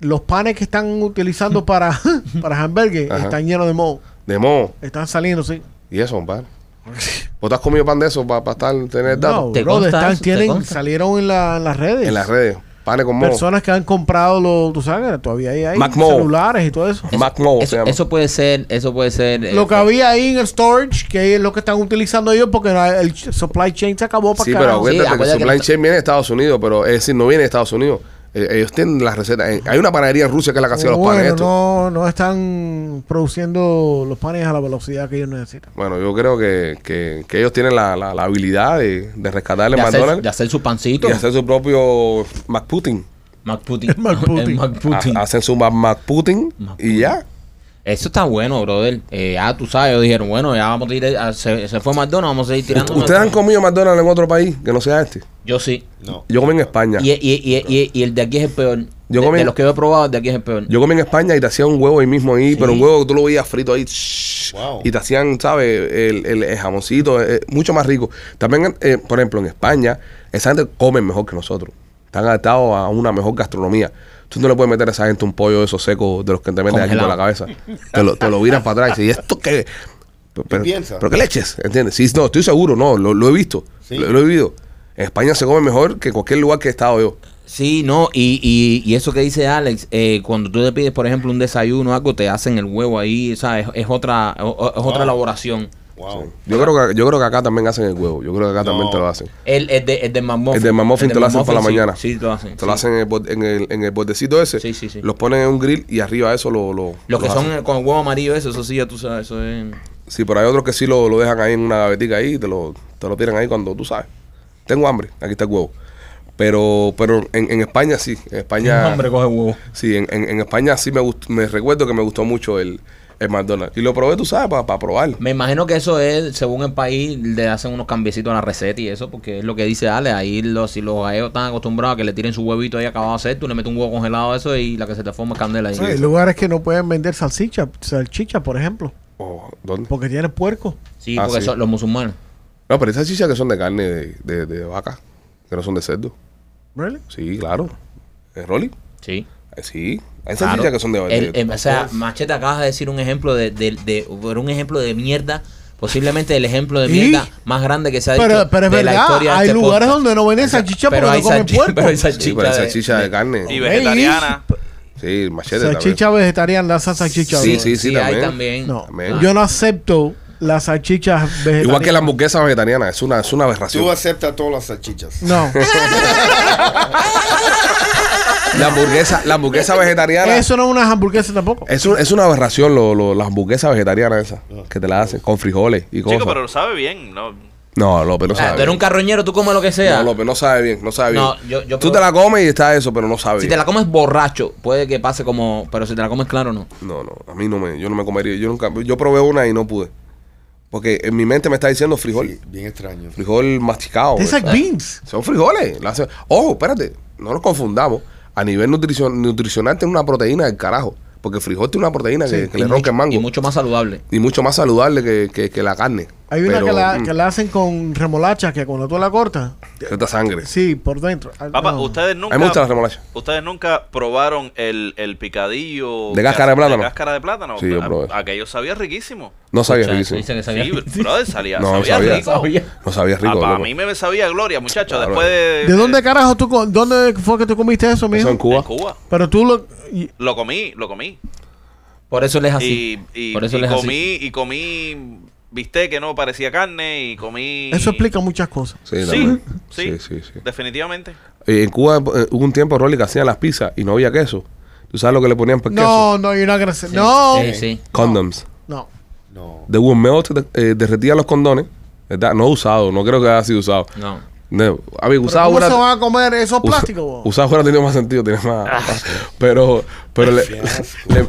los panes que están utilizando para, para hamburgues Ajá. están llenos de moho. De moho. Están saliendo, sí. Y eso, compadre. ¿Vos te has comido pan de eso para estar, tener datos? No, ¿Te consta están- tienen, salieron en, la- en las redes. En las redes. Panes con moho. Personas que han comprado los, tú sabes, todavía hay, hay Mac Mo. celulares y todo eso. Mac Moho se Eso, llama. eso puede ser, eso puede ser. eh, Lo que había ahí en el storage, que es lo que están utilizando ellos porque el supply chain se acabó para Sí, pero acuérdate Sí, que acuérdate supply que- chain viene de Estados Unidos, pero es decir, no viene de Estados Unidos. Eh, ellos tienen las recetas. Eh, Hay una panadería en Rusia que es la que hacía los panes Bueno, estos. no, no están produciendo los panes a la velocidad que ellos necesitan. Bueno, yo creo que, que- que ellos tienen la, la- la habilidad de, de rescatarle de, hacer, McDonald's de hacer su pancito. y hacer su propio McPutin. McPutin. McPutin. El McPutin. Ha- Hacen su Mac- McPutin y ya. Eso está bueno, brother. Eh, ya tú sabes, ellos dijeron, bueno, ya vamos a ir. a- se, se fue McDonald's, vamos a seguir tirando. ¿Ustedes han comido McDonald's en otro país que no sea este? Yo sí. No. Yo comí en España. Y, y, y, y, y el de aquí es el peor. Yo de, comí- de los que yo he probado, el de aquí es el peor. Yo comí en España y te hacían un huevo ahí mismo ahí, Sí. pero un huevo que tú lo veías frito ahí. shhh, Wow. Y te hacían, ¿sabes? El, el- el jamoncito, eh, mucho más rico. También, eh, por ejemplo, en España, esa gente come mejor que nosotros. Están adaptados a una mejor gastronomía. Tú no le puedes meter a esa gente un pollo de esos secos de los que te meten aquí por la cabeza. Te lo, te lo viran para atrás y dices, ¿y esto qué? Pero, piensas? ¿Pero qué leches? ¿Entiendes? Sí, no, estoy seguro, no, lo, lo he visto. Sí. Lo, lo he vivido. En España se come mejor que en cualquier lugar que he estado yo. Sí, no, y, y, y eso que dice Alex, eh, cuando tú te pides, por ejemplo, un desayuno o algo, te hacen el huevo ahí, o sea, es, es otra, es, es otra Wow. elaboración. Wow. Yo creo, que, yo creo que acá también hacen el huevo. Yo creo que acá No. también te lo hacen. El, el, de, el del McMuffin. El del McMuffin El te lo hacen por la sí, mañana. Sí, te lo hacen. Te lo hacen en el, en el, en el bordecito ese. Sí, sí, sí. Los ponen en un grill y arriba eso lo. lo Los que lo son hacen. con el huevo amarillo, eso, eso sí, ya tú sabes, eso es... Sí, pero hay otros que sí lo, lo dejan ahí en una gavetica ahí y te lo, te lo tiran ahí cuando tú sabes. Tengo hambre, aquí está el huevo. Pero, pero en, en España sí. En España. Hombre, coge huevo. Sí, en, en, en España sí me gustó, me recuerdo que me gustó mucho el, el McDonald's. Y lo probé, tú sabes, para probar. Me imagino que eso es, según el país, le hacen unos cambiecitos a la receta y eso, porque es lo que dice Ale. Ahí los, si los gallegos están acostumbrados a que le tiren su huevito ahí acabado de hacer, tú le metes un huevo congelado a eso y la que se te forma es candela ahí. Hay lugares que no pueden vender salchicha, salchicha, por ejemplo, Oh, ¿dónde? porque tiene puerco. Sí, Ah, porque sí. son los musulmanes. No, pero esas chichas que son de carne de, de, de vaca, que no son de cerdo. ¿Really? Sí, claro. ¿Es Rolly? Sí. Eh, Sí. Hay Claro. salchichas que son de, El- de- em, o sea, Machete acabas de decir un ejemplo de, de, de- un ejemplo de mierda, posiblemente el ejemplo de ¿Y? mierda más grande que se ha dicho Pero, pero es de la verdad, historia de hay este lugares podcast. donde no venden salchicha porque Pero hay no comen puerco. pero hay Sí, pero salchicha de- salchicha de, carne. Y vegetariana. Sí, machete también. Salchicha vegetariana, la salchicha. Sí, sí, sí, Sí, hay también. también. No, También. yo no acepto las salchichas vegetarianas. Igual que la hamburguesa vegetariana, es una, es una aberración. Tú aceptas todas las salchichas. No, La hamburguesa, la hamburguesa vegetariana eso no es una hamburguesa tampoco. es, un- es una aberración, lo, lo- las hamburguesas vegetarianas esas, que te la hacen con frijoles y cosas. Chico, pero sabe bien, ¿no? No, López no Ah, sabe tú eres un bien. carroñero, tú comes lo que sea. No, López no sabe bien, no sabe bien. No, yo- yo Tú te la comes y está eso, pero no sabe si bien. te la comes borracho, puede que pase como. Pero si te la comes claro, no. No, no, a mí no me, yo no me comería, yo nunca, yo probé una y no pude. Porque en mi mente me está diciendo frijol, Sí, bien extraño. frijol masticado. Tastes like beans. Son frijoles. la Ojo, espérate, no nos confundamos. A nivel nutricion- nutricional tiene una proteína del carajo. Porque el frijol tiene una proteína que, que le ronca el mucho- mango. Y mucho más saludable. y mucho más saludable que, que- que la carne. Hay una Pero, que, la, mm, que la hacen con remolacha que cuando tú la cortas, cierta sangre. sí, por dentro. Ah, Papá, no. ustedes A nunca. me gusta la remolacha. Ustedes nunca probaron el, el picadillo. ¿De cáscara de plátano? De cáscara de plátano. Sí, yo A- probé. Aquello sabía riquísimo. No sabía Escucha, riquísimo. dice que sabía Sí, riquísimo. brother, salía, No, sabía, sabía. rico. Sabía. No sabía rico. a, a loco. mí me sabía gloria, muchachos. Claro. Después de. ¿De dónde carajo tú, dónde fue que tú comiste eso, mijo? Eso en Cuba. En Cuba. Pero tú lo... y- Lo comí, lo comí. Por eso él es así. Y, y, Por eso y él es así. comí, y comí bistec que no parecía carne y comí. Eso explica muchas cosas. Sí, Sí, sí, sí, sí, sí. definitivamente. Eh, en Cuba eh, hubo un tiempo, Rolly, que hacían las pizzas y no había queso. ¿Tú sabes lo que le ponían por queso? No, no, you're not gonna say. No. Sí, sí. Condoms. No. No. De Melt eh, derretía los condones, ¿verdad? No usado, no creo que haya sido usado. No. No, a ver, ¿Pero usado ¿Cómo una- se van a comer esos plásticos? Usado fuera tenía más sentido, tiene más. Ah. pero pero le, le,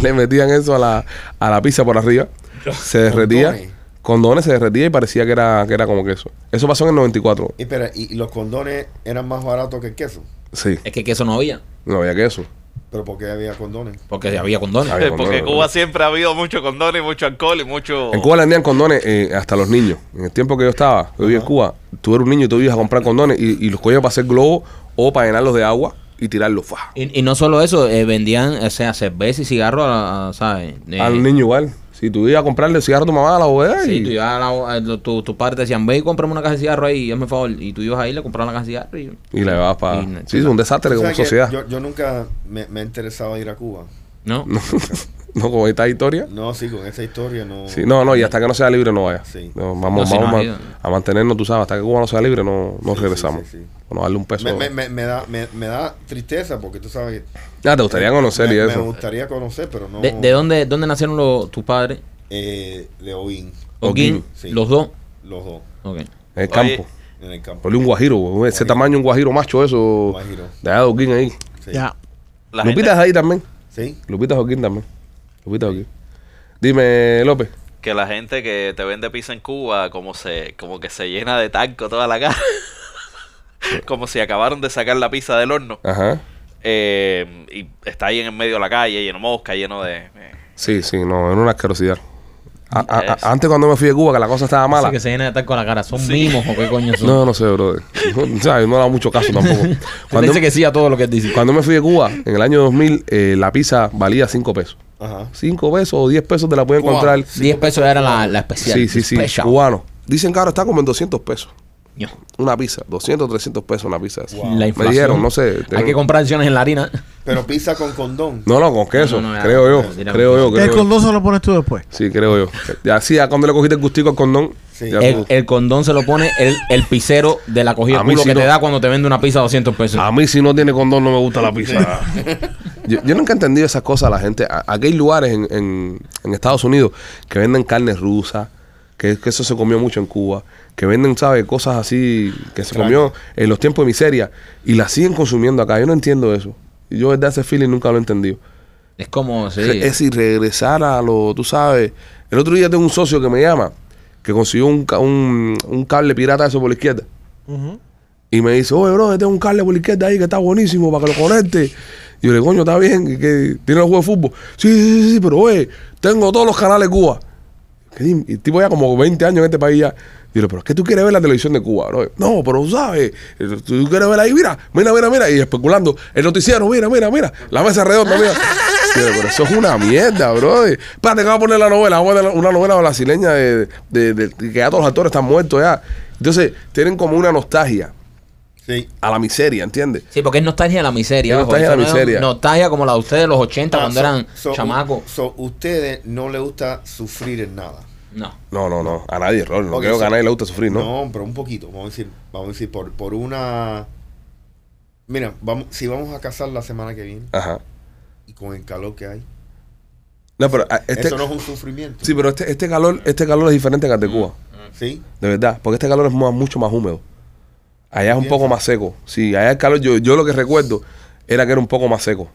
le metían eso a la, a la pizza por arriba. Se derretía. Condones. Condones se derretía y parecía que era, que era como queso. Eso pasó en el 94. Y, espera, ¿y los condones eran más baratos que el queso? Sí, Es que queso no había. no había queso. ¿Pero por qué había condones? Porque había condones. Había Porque condones, en Cuba siempre ha habido mucho condones mucho alcohol y mucho... En Cuba le vendían condones eh, hasta los niños. En el tiempo que yo estaba, yo vivía en Cuba, tú eras un niño y tú ibas a comprar condones y, y los cogías para hacer globos o para llenarlos de agua y tirarlos. Y, y no solo eso, eh, vendían, o sea, cerveza y cigarros, a- a- ¿sabes? Eh, Al niño igual. Si tú ibas a comprarle cigarro a tu mamá a la bobeda Sí, y... tú ibas a la- a- tu, tu padre te decían, ve y cómprame una caja de cigarro ahí, hazme favor. Y tú ibas ahí, le comprabas una caja de cigarro y... Y la llevabas para... Sí, es un desastre ¿Tú como sociedad. Yo, yo nunca me, me he interesado en ir a Cuba. ¿No? No, con esta historia. No, sí, con esa historia no. Sí, no, no, y hasta que no sea libre no vaya. Sí. No, No, vamos si vamos a, mantenernos, tú sabes, hasta que Cuba no sea libre no, no Sí, regresamos. sí, sí, sí. Bueno, darle un peso. Me, me, me, me da, me, me da tristeza porque tú sabes. Ya, te gustaría conocer me, y Me eso. gustaría conocer, pero no. ¿De, de dónde, dónde nacieron los, tus padres? Eh, de Oín, Oquín, Sí. los dos. los dos, Ok. En el Oye, campo. en el campo. Ponle un guajiro, ese tamaño, un guajiro macho, eso. Guajiro. De allá de Joaquín ahí. Sí. Ya. Lupita gente- es ahí también. Sí. Lupita Joaquín también. Dime, López. que la gente que te vende pizza en Cuba como se como que se llena de talco toda la cara como si acabaron de sacar la pizza del horno Ajá. Eh, y está ahí en el medio de la calle lleno de mosca lleno de eh, Sí, sí, no, era una asquerosidad. A- a- a- antes cuando me fui de Cuba, que la cosa estaba mala. Así que se llena de estar con la cara. ¿Son mimos o qué coño son? No, no sé, brother. No, ¿sabes? no le hago mucho caso tampoco. Cuando, dice que sí a todo lo que él dice. cuando me fui de Cuba, en el año 2000, eh, la pizza valía 5 pesos. Ajá. 5 pesos o 10 pesos te la pueden encontrar. 10 pesos era la, la especial. Sí, sí, sí. Special. Cubano. Dicen que ahora está como en 200 pesos. Una pizza. 200, 300 pesos una pizza. Wow. La Me inflación. dijeron, no sé. Hay que comprar acciones en la harina. Pero pizza con condón. No, no, con queso. No, no, no, creo yo. creo yo. creo El yo. condón se lo pones tú después. Sí, creo yo. Ya, sí, ya cuando le cogiste el gustico al condón. Sí. El, condón se lo pone el, el pisero de la cogida A de mí culo sí que no. te da cuando te vende una pizza a 200 pesos. A mí si no tiene condón no me gusta la pizza. yo, yo nunca he entendido esas cosas a la gente. Aquí hay lugares en, en- en Estados Unidos que venden carne rusa, que, que eso se comió mucho en Cuba, que venden, ¿sabes? Cosas así que se comió en los tiempos de miseria y las siguen consumiendo acá. Yo no entiendo eso. Y Yo desde ese feeling nunca lo he entendido. Es como, sí. Re- Es decir, regresar a lo, tú sabes. El otro día tengo un socio que me llama, que consiguió un, ca- un, un cable pirata eso por la izquierda. Y me dice, oye, bro, tengo un cable por la izquierda ahí que está buenísimo para que lo conecte. Y yo le digo, coño, está bien, ¿y que tiene los juegos de fútbol. Sí, sí, sí, sí, pero oye, tengo todos los canales de Cuba. ¿Qué di- Y el tipo ya como 20 años en este país ya. Digo, pero es que tú quieres ver la televisión de Cuba, bro. No, pero sabes, tú quieres ver ahí, mira, mira, mira, mira. Y especulando, el noticiero, mira, mira, mira. La mesa redonda, mira. Digo, pero eso es una mierda, bro. Espérate, que vamos a poner la novela, vamos a poner una novela brasileña de, de- de- de que ya todos los actores están muertos ya. Entonces, tienen como una nostalgia Sí. a la miseria, ¿entiendes? Sí, porque es nostalgia de la miseria. Es nostalgia de la eso no miseria. nostalgia como la de ustedes de los 80 Ah, cuando so- eran so, chamacos. So, ustedes no le gusta sufrir en nada. No. No, no, no. A nadie, Rol. No Ok, creo que a nadie le guste sufrir, ¿no? No, pero un poquito. Vamos a decir, vamos a decir por, por una. Mira, vamos, si vamos a casar la semana que viene Ajá. y con el calor que hay, No, pero ah, este, eso no es un sufrimiento. sí, pero este, este calor, este calor es diferente que el de Cuba. ¿Sí? De verdad, porque este calor es mu- mucho más húmedo. Allá es un poco más seco. Sí, allá el calor, yo, yo lo que recuerdo era que era un poco más seco.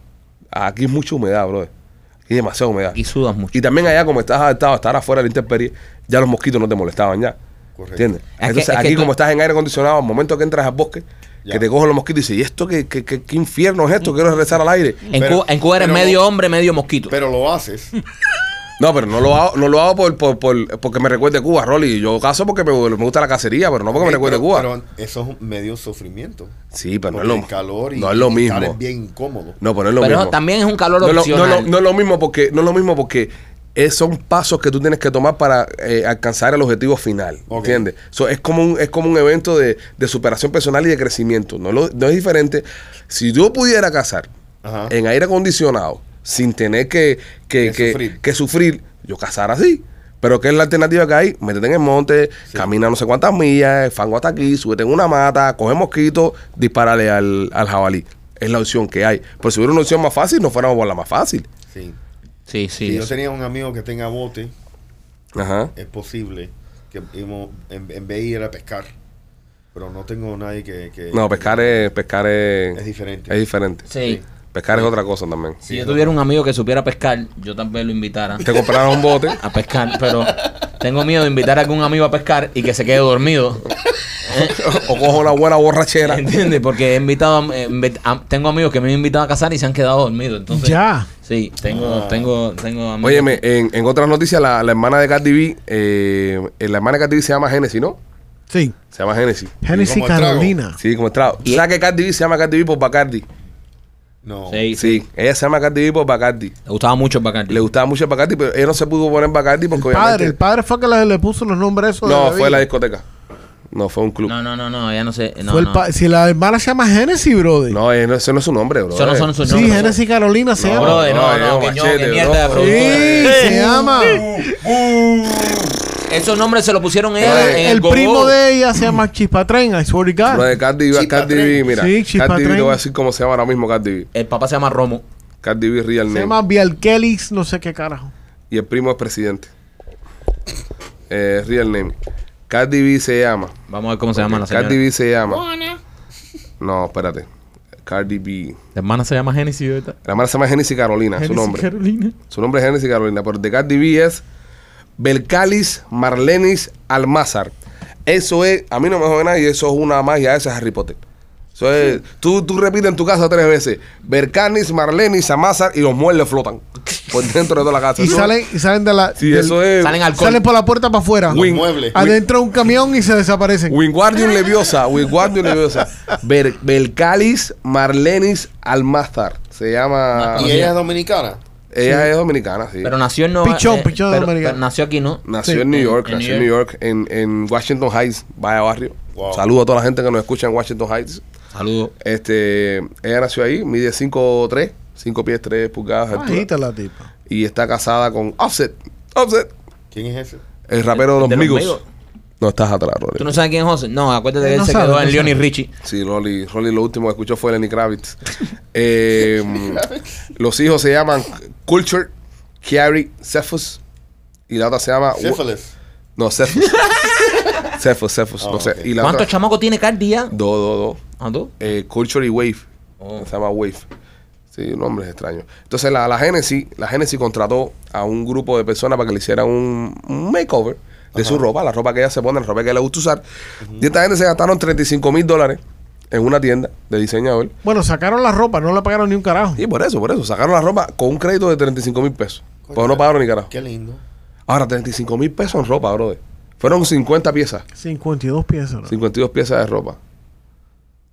Aquí es mucha humedad, brother. Aquí hay demasiada humedad. Y sudas mucho. Y también allá, como estás adaptado a estar afuera de la intemperie, ya los mosquitos no te molestaban ya. Correcto. ¿Entiendes? Es que- Entonces, es que aquí tú- como estás en aire acondicionado, al momento que entras al bosque, Ya. que te cogen los mosquitos y dices, ¿y esto qué, qué, qué- qué infierno es esto? Quiero regresar al aire. En, Pero- Cuba, en Cuba eres pero- medio hombre, medio mosquito. Pero lo haces. No, pero no lo hago, no lo hago por, por, por- porque me recuerde Cuba, Rolly. Yo caso porque me, me gusta la cacería, pero no porque me recuerde pero, Cuba. pero eso es medio sufrimiento. sí, pero no es lo, el calor y, no es lo mismo. es bien incómodo. No, pero no es lo Pero mismo. también es un calor no, no, opcional. es lo- no es lo mismo porque no es lo mismo porque es- son pasos que tú tienes que tomar para eh, alcanzar el objetivo final, Ok. ¿entiendes? So, es como un es como un evento de, de superación personal y de crecimiento. No, lo- no es diferente. Si yo pudiera cazar Ajá. en aire acondicionado sin tener que, que, Que que- sufrir. que sufrir, yo cazara así. Pero ¿qué es la alternativa que hay? Métete en el monte, camina no sé cuántas millas, fango hasta aquí, súbete en una mata, coge mosquito, dispárale al, al jabalí. Es la opción que hay. Pero si hubiera una opción más fácil, no fuéramos por la más fácil. Sí. Sí, Si sí. yo eso. tenía un amigo que tenga bote, Ajá. es posible que íbamos- en, en vez de ir a pescar. Pero no tengo nadie que... que- No, pescar es, pescar es, Es diferente. Es diferente. Sí. Pescar es otra cosa también. Si yo tuviera un amigo que supiera pescar, yo también lo invitara Te compraron un bote. a pescar, pero tengo miedo de invitar a algún amigo a pescar y que se quede dormido. o cojo una buena borrachera. ¿Entiendes? Porque he invitado, a- eh, a- tengo amigos que me han invitado a casar y se han quedado dormidos. Entonces, Ya. Sí, tengo, tengo, tengo amigos. Óyeme, en, en otras noticias, la, la hermana de Cardi B, eh, la hermana de Cardi B se llama Genesis, ¿no? Sí. Se llama Genesis. Genesis trago. Carolina. Sí, como estrado. ¿Tú Y- sabes que Cardi B se llama Cardi B por Bacardi? No. Sí, sí. Sí, ella se llama Cardi B por Bacardi. Le gustaba mucho el Bacardi. Le gustaba mucho el Bacardi, pero ella no se pudo poner Bacardi porque Padre, obviamente... el padre fue que le, le puso los nombres esos. no, fue la discoteca. No, fue un club. No, no, no, no, ella no sé. No, Fue el no. pa- si la hermana se llama Genesis, brother. No, no, ese no es su nombre, bro. Eso no son sus sí, nombres. Genesis Carolina se No, llama. Brother, no, No, no, no, machete, que mierda. Sí, se llama. Esos nombres se los pusieron ella Brother, en El el, primo de ella se llama Chispatren, I swear to God. Bro, de Cardi B, Cardi B, mira. Sí, Cardi B, te voy a decir cómo se llama ahora mismo Cardi B. El papá se llama Romo. Cardi B real Se name. llama Bialkelis, no sé qué carajo. Y el primo es presidente. Eh, real name. Cardi B se llama. Vamos a ver cómo se llama la señora. Cardi B se llama. No, espérate. Cardi B. La hermana se llama Genesis, ¿verdad? La hermana se llama Genesis Carolina, su nombre. Carolina. Su nombre es Genesis Carolina, pero de Cardi B es Belcalis Marlenis Almázar. Eso es, a mí no me jode nadie, eso es una magia, eso es Harry Potter. Eso es, tú, tú repites en tu casa tres veces, Belcalis Marlenis Almázar y los muebles flotan por dentro de toda la casa. Y salen, y salen de la. Sí, del- eso es. Salen alcohol. Salen por la puerta para afuera. Los Wing. muebles. Adentro de un camión y se desaparecen. Wingardium Leviosa, Wingardium Leviosa. Ber- Belcalis Marlenis Almázar. Se llama. ¿Y ella es dominicana? Ella es dominicana, sí. Pero nació en Nueva Pichón, pichón de pero, Dominicana. pero nació aquí, ¿no? Nació Sí. en New York, En- nació en New York, en, en Washington Heights, vaya barrio. Wow. Saludo a toda la gente que nos escucha en Washington Heights. Saludos. Este, ella nació ahí, mide 5'3, 5 pies 3 pulgadas de. Bajita la tipa. Y está casada con Offset. Offset, ¿Quién es ese? el rapero de los De los Migos. Migos. No estás atrás, Rolly. ¿Tú no sabes quién es José? No, acuérdate que él no se sabe, quedó no en Leon y. Richie. Sí, Rolly, Rolly lo último que escuchó fue Lenny Kravitz. Eh, los hijos se llaman Culture, Kiari, Cephus. Y la otra se llama... Syphilis. No, Cephus. Cephus, Cephus, Ah, no sé. ok. Y la ¿Cuántos otra... chamacos tiene Cardi ya? Dos, dos, dos. ¿A tú? eh, Culture y Wave. Oh. Se llama Wave. Sí, un nombre es extraño. Entonces la, la Genesis, la Genesis contrató a un grupo de personas para que le hicieran un, un makeover de su ropa, la ropa que ella se pone, la ropa que le gusta usar. Y esta gente se gastaron 35 mil dólares en una tienda de diseñador. Bueno, sacaron la ropa, no le pagaron ni un carajo. Y por eso, por eso, sacaron la ropa con un crédito de 35 mil pesos. Pues no pagaron ni carajo. Qué lindo. Ahora, 35 mil pesos en ropa, brother. Fueron 50 piezas, 52 piezas. ¿no? 52 piezas de ropa.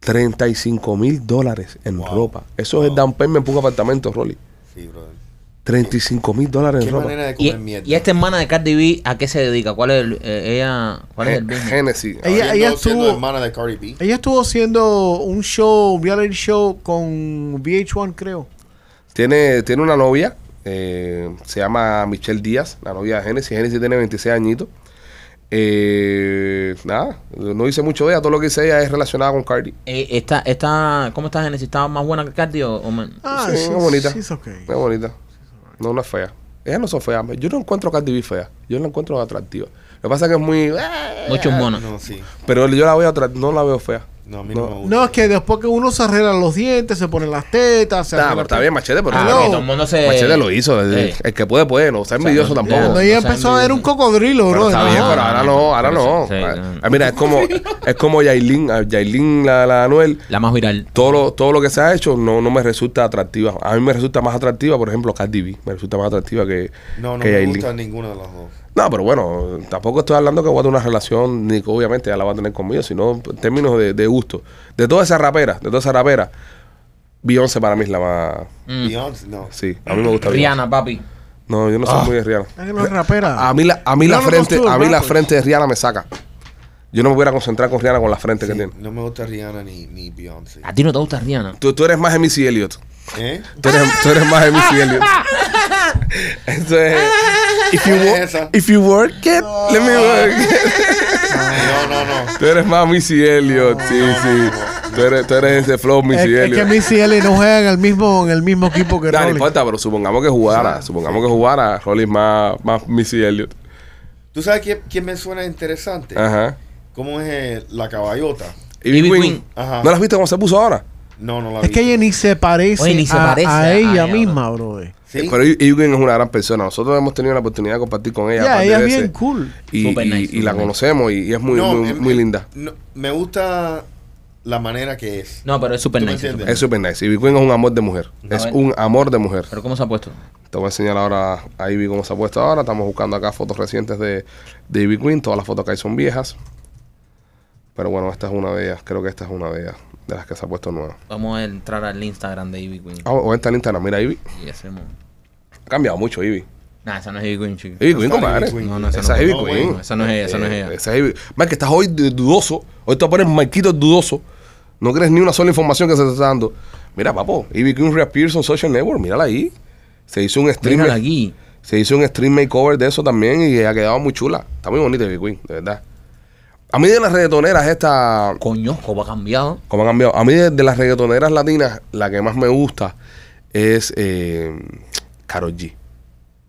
35 mil dólares en Wow. ropa. Eso es down payment para un apartamento, Rolly. Sí, brother. 35 mil dólares Qué en ropa. manera de Y, comer mierda. y esta hermana de Cardi B, ¿a qué se dedica? ¿Cuál es el, eh, ella, cuál es el business? Genesis. Ella- estuvo- hermana de Cardi B. Ella estuvo haciendo un show, un reality show con VH1, creo. Tiene, tiene una novia, eh, se llama Michelle Díaz, la novia de Genesis. Genesis tiene 26 añitos. Eh, nada, no dice mucho de ella, todo lo que dice ella es relacionado con Cardi. Eh, esta, esta, ¿Cómo está Genesis? ¿Está más buena que Cardi o, o Ah, Sí, sí, es bonita. sí, okay. Es bonita. No, no es fea. Ellas no son feas. Yo no encuentro a Cardi B fea. Yo la encuentro atractiva. Lo que pasa es que es muy... eh, Mucho mono. No, sí. Pero yo la veo no la veo fea. No, a mí no, No. me gusta. No, es que después que uno se arregla los dientes, se ponen las tetas, se Nah, pero está bien, Machete, pero... Ah, Hello. que todo el mundo se... Machete lo hizo. El, Sí. el que puede, puede. No está envidioso no- tampoco. Cuando ella No, empezó a ver un cocodrilo, Pero bro. está no, bien, pero ahora no, ahora no. Sí, Ah, no. ah, mira, es como, es como Yailin, ah, Yailin la, la Anuel, La más viral. todo lo, todo lo que se ha hecho no, no me resulta atractiva. A mí me resulta más atractiva, por ejemplo, Cardi B. Me resulta más atractiva que, No, no que me Yailin. gusta ninguna de las dos. No, pero bueno, tampoco estoy hablando que voy a tener una relación, ni que obviamente ella la va a tener conmigo, sino en términos de, de gusto. De toda esa rapera, de toda esa rapera, Beyoncé para mí es la más... Mm. Beyoncé, no. Sí, a mí me gusta Beyoncé. Rihanna, papi. No, yo no soy muy de Rihanna. Es que no es rapera. A mí la, a mí la No, frente, a mí la frente de Rihanna me saca. Yo no me voy a concentrar con Rihanna con la frente que tiene. no me gusta Rihanna ni, ni Beyoncé. ¿A ti no te gusta Rihanna? Tú, tú eres más Missy Elliott. ¿Eh? Tú eres, tú eres más de Missy Elliott. Eso es. if you, ¿Cuál es wo- esa? if you work it, let me work it. No, no, no. Tú eres más Missy Elliott, sí, sí. Tú eres, tú eres ese flow Es, Missy es que Elliott. Missy Elliott no juega en el mismo, en el mismo equipo que Nah, no Rolly. importa, pero supongamos que jugara, supongamos que jugara, Rolly es más, más Missy Elliott. ¿Tú sabes quién, quién me suena interesante? Ajá. ¿Cómo es eh, la caballota? Ivy. Queen. Ajá. ¿No la has visto cómo se puso ahora? No, no la Es vi. que ella ni se parece, Oye, ni se a, parece a a ella ella, misma, brother. ¿Sí? Eh, Pero Ivy Ivy Queen es una gran persona. Nosotros hemos tenido la oportunidad de compartir con ella. Ya, un par de ella es veces. bien cool. Y, Super y- nice, y super la nice. conocemos y, y es muy, No, muy, em- muy em- linda. no, me gusta la manera que es. No, pero es super ¿Tú me nice. es entiendes? Es super nice. Ivy Queen es un amor de mujer. A Es ver. un amor de mujer. Pero ¿cómo se ha puesto? Te voy a enseñar ahora a Ivy cómo se ha puesto ahora. Estamos buscando acá fotos recientes de, de Ivy Queen. Todas las fotos que hay son viejas. Pero bueno, esta es una de ellas. Creo que esta es una de ellas. De las que se ha puesto nueva. Vamos a entrar al Instagram de Ivy Queen. Ah, o esta en Instagram. Mira, Ivy. Y hacemos... Ha cambiado mucho, Ivy. Nah, esa no es Ivy Queen, chico. Ivy Queen, compadre. Ivy Queen. No, no, esa esa no, es Ivy Queen. esa no es ella, esa no es ella. Esa es Ivy. Mike, que estás hoy de- dudoso. Hoy te pones Marquito dudoso. No crees ni una sola información que se te está dando. Mira, papo. Ivy Queen reappears on Social Network. Mírala ahí. Se hizo un stream. Mírala aquí. Se hizo un stream makeover de eso también y ha quedado muy chula. Está muy bonita Ivy Queen, de verdad. A mí de las reggaetoneras esta... Coño, ¿cómo ha cambiado? ¿Cómo ha cambiado? A mí de, de las reggaetoneras latinas, la que más me gusta es eh, Karol G.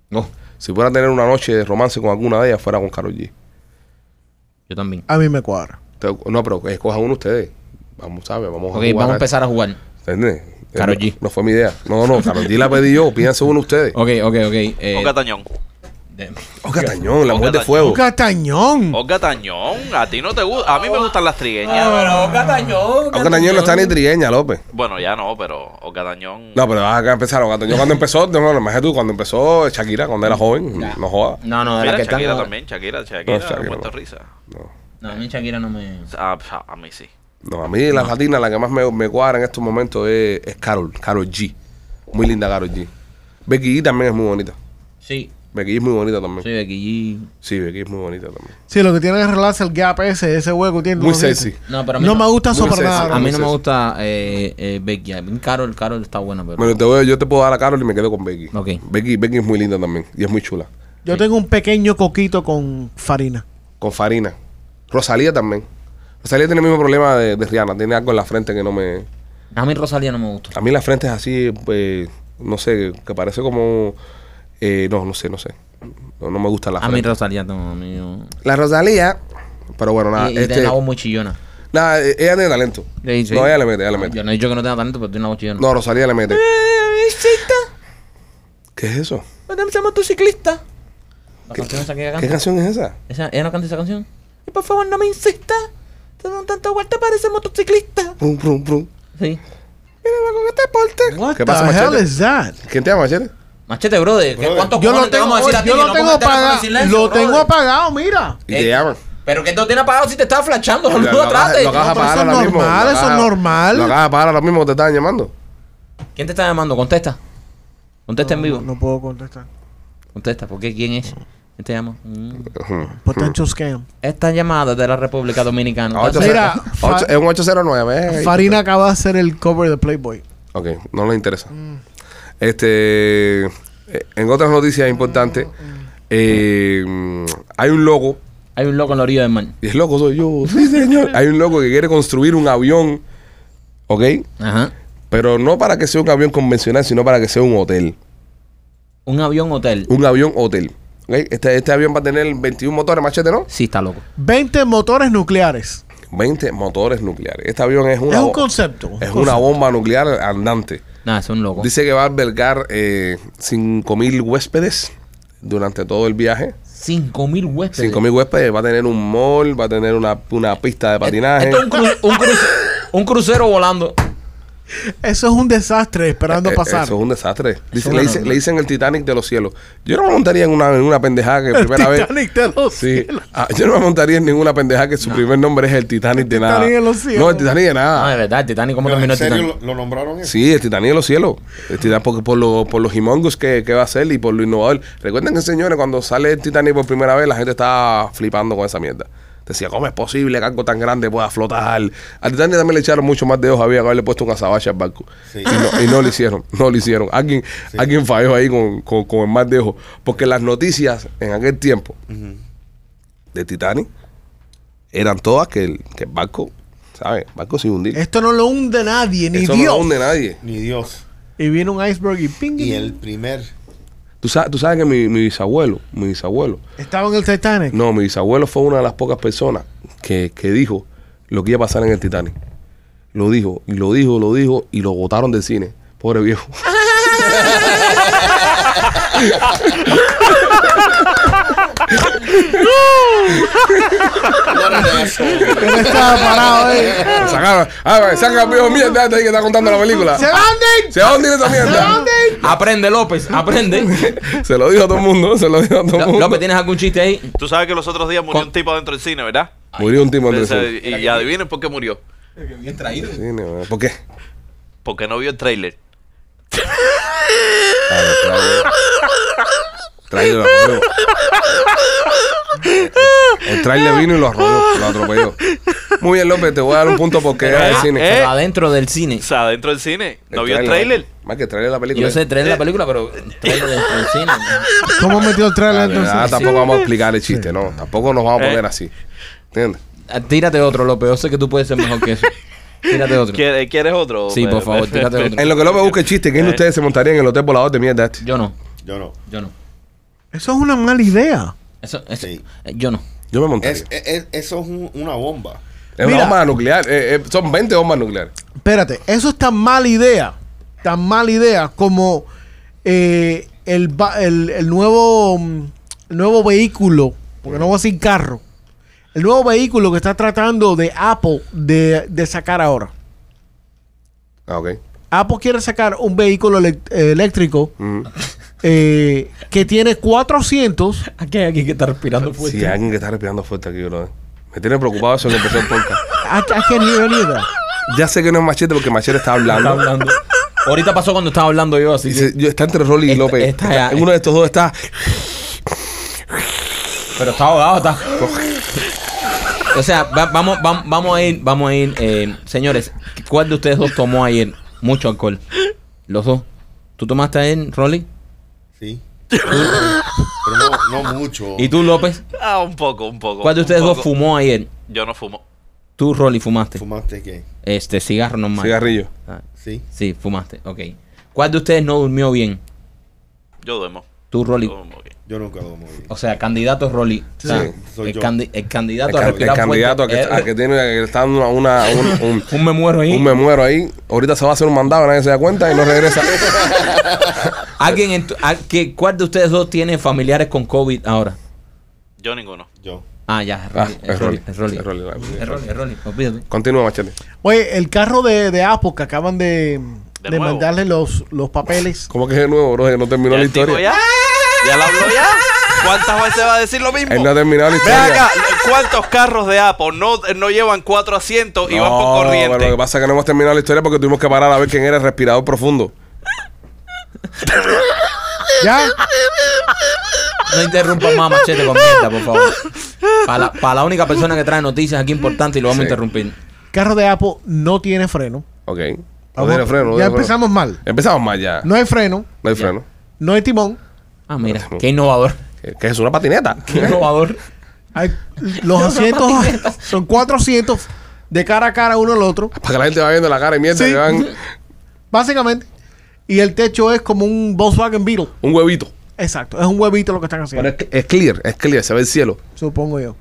No, Si fuera a tener una noche de romance con alguna de ellas, fuera con Karol G. yo también. A mí me cuadra. Te- No, pero escojan uno ustedes. Vamos, ¿sabes? Vamos a Ok, jugar vamos a empezar a jugar. ¿Entiendes? Karol G. No, no fue mi idea. No, no, Karol G la pedí yo. Pídanse uno ustedes. Ok, ok, ok. Eh, Olga Tañón. De- Olga Tañón, la Olga mujer de Tañón. fuego. Olga Tañón. A ti no te gusta. A mí me gustan las trigueñas. Olga Tañón. Olga Tañón no está ni trigueña, López. Bueno, ya no, pero Olga Tañón. No, pero vas a empezar. Olga Tañón cuando empezó, no, no, imagínate tú, cuando empezó Shakira, cuando era joven, no joda. No, no, de la Mira, que están... Shakira también. Shakira, Shakira. No, Shakira no. risa. No, a mí Shakira no me... A, a- a mí sí. No, a mí la latina, la que más me, me cuadra en estos momentos es, es Carol, Carol G. Muy linda Carol G. Becky G también es muy bonita. Sí, Becky G es muy bonita también. soy Becky G. Sí, Becky es muy bonita también. Sí, lo que tiene que arreglarse el gap ese, ese hueco tiene. Muy sexy. No, pero a mí No me gusta eso para nada. A mí no me gusta eh, eh, Becky. A mí Carol, Carol está buena, pero... Bueno, te voy- yo te puedo dar a Carol y me quedo con Becky. Ok. Becky, Becky es muy linda también y es muy chula. Yo tengo un pequeño coquito con farina. Con Farina. Rosalía también. Rosalía tiene el mismo problema de, de Rihanna. Tiene algo en la frente que no me... A mí Rosalía no me gusta. A mí la frente es así, pues, no sé, que parece como... eh, no, no sé, no sé. No, no me gusta la A mí. Rosalía no, a mí no. La Rosalía... Pero bueno, nada. y, y este- tiene la voz muy chillona. Nada, eh, ella tiene talento. Sí, sí. No, ella le mete, ella le mete. Yo no he dicho que no tenga talento, pero tiene una voz chillona. No, Rosalía le mete. ¿Qué es eso? motociclista. Canción esa que ella ¿Qué canta. canción es esa? Esa, ella no canta esa canción. Y por favor, no me insista. Te dan tanta vuelta para ese motociclista. Brum, brum, brum. Sí. Mira con este porte. What ¿Qué the pasa, hell Machete? is that? ¿Quién te llama, Machete? Machete, brother. ¿qué- Brother. ¿Cuántos Yo lo te tengo, vamos a decir a ti? yo que lo no tengo apagado. silencio, Lo tengo apagado, mira. Y Eh, te llaman. Pero que tú tienes apagado si te estaba flashando. Lo, No lo lo trates. lo acabas de pero apagar eso es ahora mismo. eso es normal. Lo acabas de apagar ahora mismo que te estaban llamando. ¿Quién te está llamando? Contesta. Contesta en vivo. No, no puedo contestar. Contesta. ¿Por qué? ¿Quién es? ¿Quién te llama? Mm. Potential scam. Esta llamada es de la República Dominicana. Ocho- Mira, es un 809. eh. Farina acaba de hacer el cover de Playboy. Ok, no les interesa. Este, eh, en otras noticias importantes, eh, hay un loco, Hay un loco en la orilla del mar. y el loco soy yo, sí señor. Hay un loco que quiere construir un avión, ¿ok? Ajá. Pero no para que sea un avión convencional, sino para que sea un hotel. Un avión hotel. Un avión hotel. ¿ok? Este, este avión va a tener 21 motores, machete, ¿no? Sí, está loco. 20 motores nucleares. 20 motores nucleares. Este avión es una, es un concepto. un es una bomba nuclear andante. Nada, es un loco. Dice que va a albergar eh, 5.000 huéspedes durante todo el viaje. 5 mil huéspedes. 5.000 huéspedes, va a tener un mall, va a tener una, una pista de patinaje. Esto es un, cru- un cruce- un crucero volando. Eso es un desastre esperando Eh, pasar. Eso es un desastre. Dice- le, dicen el Titanic de los cielos. Yo no me montaría en una, en una pendejada que El primera vez. Titanic de los Sí. cielos. Ah, yo no me montaría en ninguna pendejada que su primer nombre es el Titanic de nada. Titanic de los cielos. No, el Titanic de No, nada. de verdad, el Titanic, ¿cómo Pero terminó ¿En el serio Titanic? lo, lo nombraron eso? Sí, el Titanic de los cielos. El Titanic porque por, lo, por los humongous que, que va a ser y por lo innovador. Recuerden que, señores, cuando sale el Titanic por primera vez, la gente está flipando con esa mierda. Decía, ¿cómo es posible que algo tan grande pueda flotar? Al Titanic también le echaron mucho más dedos, había que haberle puesto un azabache al barco. Sí. Y, no, y no lo hicieron, no lo hicieron. Alguien, alguien falló ahí con, con, con el más dejo. Porque las noticias en aquel tiempo de Titanic eran todas que el, que el barco, ¿sabes? El barco sin hundir. Esto no lo hunde nadie, ni Eso Dios. no lo hunde nadie. Ni Dios. Y viene un iceberg y ping. Y el primer. Tú sabes, tú sabes que mi, mi bisabuelo, mi bisabuelo, Estaba en el Titanic. no, mi bisabuelo fue una de las pocas personas que, que dijo lo que iba a pasar en el Titanic. Lo dijo, y lo dijo, lo dijo, y lo botaron del cine. Pobre viejo. Él estaba parado ahí. Sacaron. Ah, saca el viejo mierda este ahí que está contando la película. ¡Se van de ¿Se va a hundir esa ¡Se van mierda? de Aprende, López, aprende. Se lo dijo a todo el mundo, se lo dijo a todo el mundo. López, ¿tienes algún chiste ahí? Tú sabes que los otros días murió un tipo dentro del cine, ¿verdad? Murió un tipo en el Ese- cine. y adivinen por qué murió. Bien traído. Cine, ¿Por qué? Porque no vio el trailer. Claro, trailer. Trailer lo arrolló. El trailer vino y lo arrolló, lo atropelló. Muy bien, López, te voy a dar un punto porque era del Ah, cine. eh. Pero adentro del cine. O sea, dentro del cine. ¿No vio el trailer? Más que el trailer de la película. Yo sé, traer la película, pero trailer dentro del cine. ¿Cómo metió el trailer Dale, entonces? ah, tampoco vamos a explicar el chiste, no. Tampoco nos vamos a Eh. poner así. ¿Entiendes? Ah, Tírate otro, López. Yo sé que tú puedes ser mejor que eso. Tírate otro. ¿Quieres, ¿Quieres otro? Sí, por favor, tírate otro. En lo que López busque el chiste, ¿quién de Eh. ustedes se montaría en el hotel volador de mierda este? Yo no. Yo no. Yo no. Eso es una mala idea. Eso, eso, Sí. eh, yo no. Yo me montaría. Es, es- es- eso es un- una bomba. Es Mira. una bomba nuclear. eh, eh, son 20 bombas nucleares. Espérate, eso es tan mala idea, tan mala idea como eh, el, va- el, el nuevo, mm, el nuevo vehículo, porque no va a decir carro, el nuevo vehículo que está tratando de Apple de, de sacar ahora. Ah, ok. Apple quiere sacar un vehículo elec- eh, eléctrico Ujú. Eh, que tiene cuatro asientos. Aquí hay alguien que está respirando Si hay alguien que está respirando fuerte aquí, bro. Me tiene preocupado eso que empezó el podcast. Hear any of that. Ya sé que no es machete porque machete está hablando. Está hablando. Ahorita pasó cuando estaba hablando yo, así Dice, que- yo, está entre Rolly y Está- López. está Uno de estos dos está. Pero está ahogado, está. O sea, va- vamos, vamos, vamos a ir, vamos a ir, eh, señores. ¿Cuál de ustedes dos tomó ayer mucho alcohol? Los dos. ¿Tú tomaste ayer, Rolly? Sí. Pero no, no mucho. ¿Y tú, López? Ah, un poco, un poco. ¿Cuál de un ustedes dos fumó ayer? Yo no fumo. Tú, Rolly, fumaste. ¿Fumaste qué? Este, cigarro normal. Cigarrillo. Ah, Sí. sí, fumaste, ok. ¿Cuál de ustedes no durmió bien? Yo duermo. Tú, Rolly. Yo duermo bien. Yo nunca lo moví. O sea, candidato es Rolly. O sea, Sí, soy el, yo. candi- el candidato El, a el candidato a que, fuerte. a que tiene que está dando una, una- un, un, Un me muero ahí. un me muero ahí. Ahorita se va a hacer un mandado, nadie se da cuenta y no regresa. ¿Alguien en tu- a- que- ¿Cuál de ustedes dos tiene familiares con COVID ahora? Yo ninguno. Yo. Ah, ya, es Ah, Rolly. es Rolly. Es Rolly. Es Rolly, Es Rolly, es Rolly. Olvídate. Continúa, machete. Oye, el carro de, de Apple que acaban de, De mandarle los, los papeles. ¿Cómo que es de nuevo, bro? No terminó ¿Ya la historia. ya? ¿Ya la habló ya? ¿Cuántas veces va a decir lo mismo? Él no ha terminado la Ve historia. acá, ¿cuántos carros de Apple no, no llevan cuatro asientos y van por No, corriente? pero lo que pasa es que no hemos terminado la historia porque tuvimos que parar a ver quién era el respirador profundo. ¿Ya? No interrumpas más machete con mierda, por favor. Para la, para la única persona que trae noticias aquí importantes y lo vamos Sí. a interrumpir. Carro de Apple no tiene freno. Ok. No tiene freno. no ya tiene freno. empezamos mal. Empezamos mal ya. No hay freno, No hay freno. no hay timón. Ah, mira, qué innovador. ¿Qué, qué es una patineta? Qué innovador. Hay, los asientos son cuatro asientos de cara a cara uno al otro, Para que la gente vaya viendo la cara y mierda Sí. que van básicamente. Y el techo es como un Volkswagen Beetle. un huevito. Exacto, es un huevito lo que están Pero haciendo, es, es clear, es clear, se ve el cielo. supongo yo.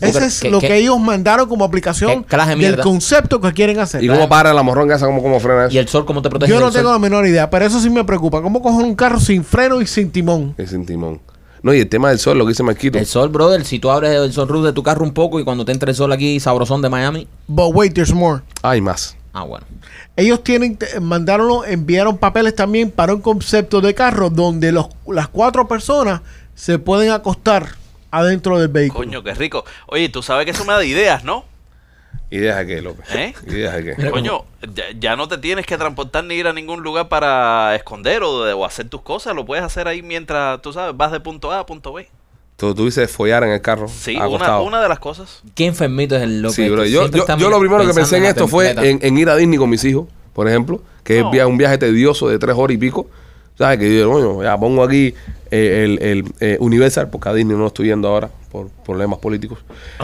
Ese es ¿qué- lo qué- que ellos mandaron como aplicación del concepto que quieren hacer. ¿Y cómo para la morronga esa? ¿Cómo, cómo frena eso? ¿Y el sol cómo te protege? Yo no tengo sol? la menor idea, pero eso sí me preocupa. ¿Cómo coger un carro sin freno y sin timón? Es sin timón. No, y el tema del sol, lo que dice Marquito. El sol, brother, si tú abres el sunroof de tu carro un poco y cuando te entre el sol aquí, sabrosón de Miami. But wait, there's more. Hay más. Ah, bueno. Ellos tienen, mandaron, enviaron papeles también para un concepto de carro donde los, las cuatro personas se pueden acostar adentro del vehículo. Coño, qué rico. Oye, tú sabes que eso me da ideas, ¿no? ¿Ideas de qué, López? ¿Eh? ¿Ideas de qué? Coño, ya, ya no te tienes que transportar ni ir a ningún lugar para esconder o, de- o hacer tus cosas. Lo puedes hacer ahí mientras, tú sabes, vas de punto A a punto B. Tú tuviste follar en el carro. Sí, una, de las cosas. Qué enfermito es el loco. Sí, bro. Yo, yo, yo lo primero que pensé en esto fue en, en ir a Disney con mis hijos, por ejemplo, que es No. un viaje tedioso de tres horas y pico. ¿Sabes? Que yo, coño, ya pongo aquí eh, el, el, eh, Universal, porque a Disney no lo estoy yendo ahora por problemas políticos.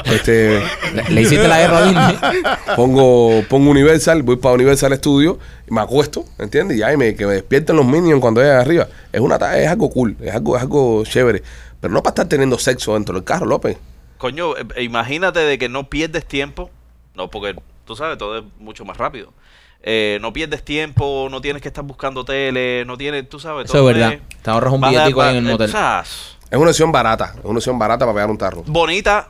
Este, Le, le hiciste la guerra a Disney. pongo, pongo Universal, voy para Universal Studio y me acuesto, ¿entiendes? Y ahí me, que me despierten los minions cuando vayan arriba. Es una es algo cool, es algo, es algo chévere. Pero no para estar teniendo sexo dentro del carro, López. Coño, eh, imagínate de que no pierdes tiempo. No, porque tú sabes, todo es mucho más rápido. Eh, no pierdes tiempo, no tienes que estar buscando tele, no tienes, tú sabes, Eso es verdad. Te ahorras un billetico ahí en el motel. Es una opción barata, es una opción barata para pegar un tarro. bonita.